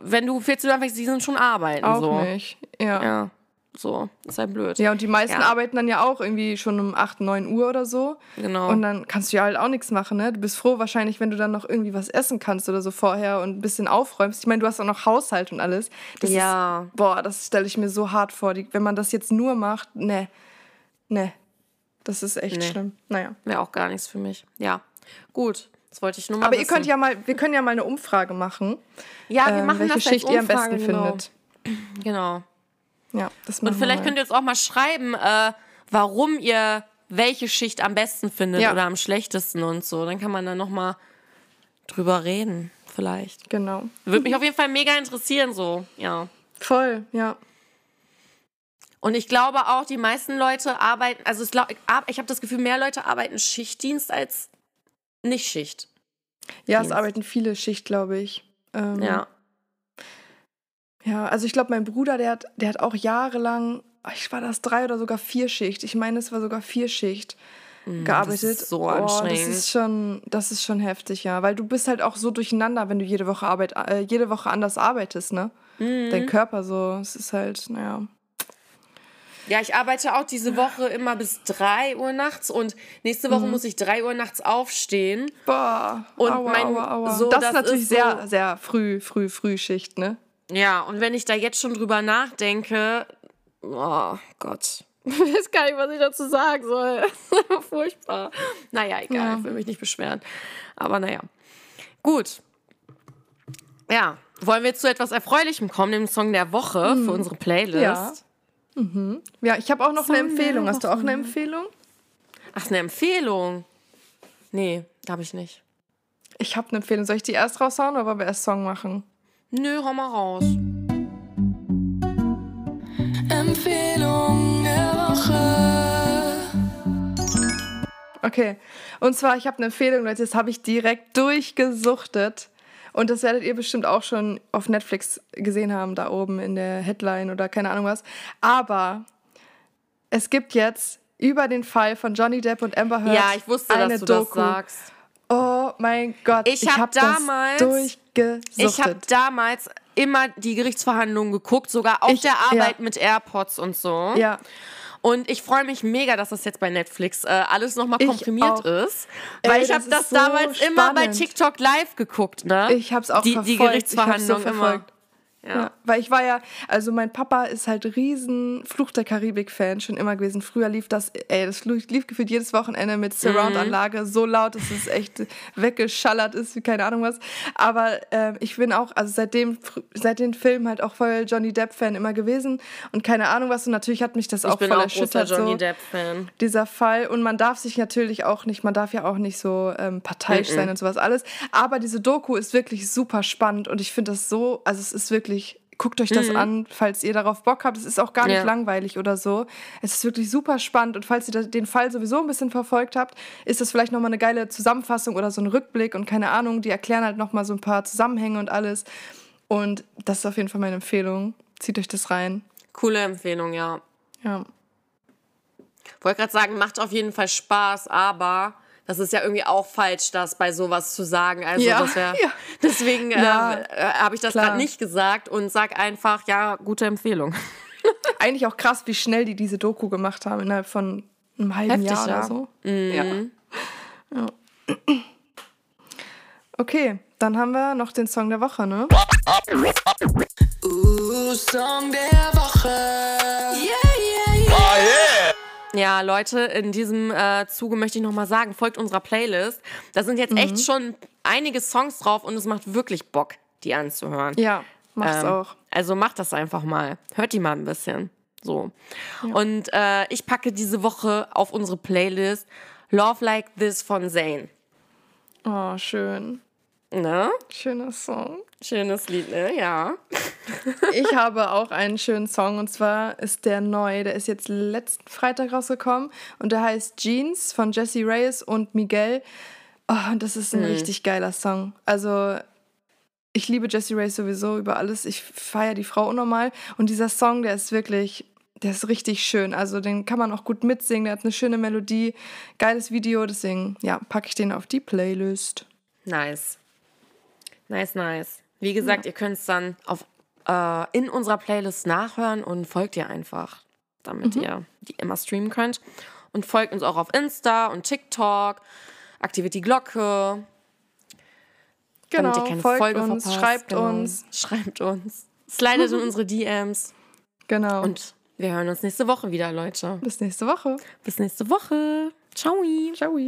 wenn du 14 Uhr anfängst, die sind schon arbeiten. Auch so. nicht, ja. Ja, so, ist halt blöd. Ja, und die meisten ja. arbeiten dann ja auch irgendwie schon um 8, 9 Uhr oder so. Genau. Und dann kannst du ja halt auch nichts machen, ne? Du bist froh wahrscheinlich, wenn du dann noch irgendwie was essen kannst oder so vorher und ein bisschen aufräumst. Ich meine, du hast auch noch Haushalt und alles. Das ja. Ist, boah, das stelle ich mir so hart vor. Die, wenn man das jetzt nur macht, ne, ne. Das ist echt nee. schlimm. Naja. Wäre auch gar nichts für mich. Ja. Gut, das wollte ich nur mal Aber wissen. ihr könnt ja mal, wir können ja mal eine Umfrage machen. Ja, wir ähm, machen welche das Schicht Umfrage, ihr am besten genau. findet. Genau. Ja, das Und vielleicht könnt ihr jetzt auch mal schreiben, äh, warum ihr welche Schicht am besten findet ja. oder am schlechtesten und so. Dann kann man da noch mal drüber reden, vielleicht. Genau. Würde mich auf jeden Fall mega interessieren, so, ja. Voll, ja. Und ich glaube auch, die meisten Leute arbeiten, also ich, ich habe das Gefühl, mehr Leute arbeiten Schichtdienst als nicht Schicht. Ja, es arbeiten viele Schicht, glaube ich. Ähm, ja. Ja, also ich glaube, mein Bruder, der hat, der hat auch jahrelang, ich war das drei oder sogar vier Schicht. Ich meine, es war sogar vier Schicht mm, gearbeitet. Das ist so oh, anstrengend. Das ist schon, das ist schon heftig, ja, weil du bist halt auch so durcheinander, wenn du jede Woche Arbeit, äh, jede Woche anders arbeitest, ne? Mhm. Dein Körper so, es ist halt, naja. Ja, ich arbeite auch diese Woche immer bis 3 Uhr nachts und nächste Woche mhm. muss ich 3 Uhr nachts aufstehen. Boah, und aua, mein, aua, aua. So, das, das, ist natürlich ist sehr, so, sehr früh, früh, Frühschicht, ne? Ja, und wenn ich da jetzt schon drüber nachdenke, oh Gott. Ich weiß gar nicht, was ich dazu sagen soll. Furchtbar. Naja, egal, ja. ich will mich nicht beschweren. Aber naja. Gut. Ja, wollen wir jetzt zu etwas Erfreulichem kommen, dem Song der Woche mhm. für unsere Playlist? Ja. Mhm. Ja, ich habe auch noch Song eine Empfehlung. Hast du auch eine Empfehlung? Ach, eine Empfehlung? Nee, habe ich nicht. Ich habe eine Empfehlung. Soll ich die erst raushauen oder wollen wir erst Song machen? Nö, hau mal raus. Empfehlung der Woche. Okay, und zwar, ich habe eine Empfehlung, Leute, das habe ich direkt durchgesuchtet. Und das werdet ihr bestimmt auch schon auf Netflix gesehen haben, da oben in der Headline oder keine Ahnung was. Aber es gibt jetzt über den Fall von Johnny Depp und Amber Heard ja, ich wusste, eine dass du Doku. Das sagst. Oh mein Gott, ich, ich habe hab damals durchgesuchtet. Ich habe damals immer die Gerichtsverhandlungen geguckt, sogar auf ich, der Arbeit ja. mit AirPods und so. Ja. Und ich freue mich mega, dass das jetzt bei Netflix äh, alles nochmal komprimiert ist. Weil Ey, ich habe das, das so damals spannend. immer bei TikTok live geguckt, ne? Ich habe es auch die, verfolgt. Die Gerichtsverhandlungen so immer. Ja. Ja, weil ich war ja, also mein Papa ist halt riesen Fluch der Karibik-Fan schon immer gewesen. Früher lief das, ey, das lief gefühlt jedes Wochenende mit Surround-Anlage so laut, dass es echt weggeschallert ist, wie keine Ahnung was. Aber ähm, ich bin auch, also seitdem, seit den Filmen halt auch voll Johnny Depp-Fan immer gewesen und keine Ahnung was. Und natürlich hat mich das Ich auch bin voll auch erschüttert. Johnny so Depp-Fan. dieser Fall. Und man darf sich natürlich auch nicht, man darf ja auch nicht so ähm, parteiisch sein und sowas alles. Aber diese Doku ist wirklich super spannend und ich finde das so, also es ist wirklich, guckt euch das an, falls ihr darauf Bock habt. Es ist auch gar nicht Ja. langweilig oder so. Es ist wirklich super spannend und falls ihr den Fall sowieso ein bisschen verfolgt habt, ist das vielleicht nochmal eine geile Zusammenfassung oder so ein Rückblick und keine Ahnung, die erklären halt nochmal so ein paar Zusammenhänge und alles. Und das ist auf jeden Fall meine Empfehlung. Zieht euch das rein. Coole Empfehlung, ja. Ja. Wollte gerade sagen, macht auf jeden Fall Spaß, aber das ist ja irgendwie auch falsch, das bei sowas zu sagen. Also Ja, das wär, ja. deswegen Ja, ähm, äh, habe ich das gerade nicht gesagt und sag einfach, ja, gute Empfehlung. Eigentlich auch krass, wie schnell die diese Doku gemacht haben, innerhalb von einem halben Heftig, Jahr ja. oder so. Ja. ja. Okay, dann haben wir noch den Song der Woche, ne? Uh, Song der Woche. Yeah. Ja, Leute, in diesem äh, Zuge möchte ich nochmal sagen, folgt unserer Playlist. Da sind jetzt Mhm. echt schon einige Songs drauf und es macht wirklich Bock, die anzuhören. Ja, macht's Ähm, auch. Also macht das einfach mal. Hört die mal ein bisschen. So. Und äh, ich packe diese Woche auf unsere Playlist Love Like This von Zayn. Oh, schön. Ne? Schöner Song. Schönes Lied, ne? Ja. Ich habe auch einen schönen Song und zwar ist der neu. Der ist jetzt letzten Freitag rausgekommen und der heißt Jeans von Jesse Reyes und Miguel. Oh, und das ist ein richtig geiler Song. Also ich liebe Jesse Reyes sowieso über alles. Ich feiere die Frau unnormal und dieser Song, der ist wirklich, der ist richtig schön. Also den kann man auch gut mitsingen. Der hat eine schöne Melodie, geiles Video. Deswegen ja, packe ich den auf die Playlist. Nice. Nice, nice. Wie gesagt, ihr könnt es dann auf, äh, in unserer Playlist nachhören und folgt ihr einfach, damit ihr die immer streamen könnt. Und folgt uns auch auf Insta und TikTok. Aktiviert die Glocke. Genau, damit ihr keine folgt Folge uns, verpasst. schreibt Genau. uns. Schreibt uns. Slidet in unsere DMs. Genau. Und wir hören uns nächste Woche wieder, Leute. bis nächste Woche. Bis nächste Woche. Ciao. Ciao.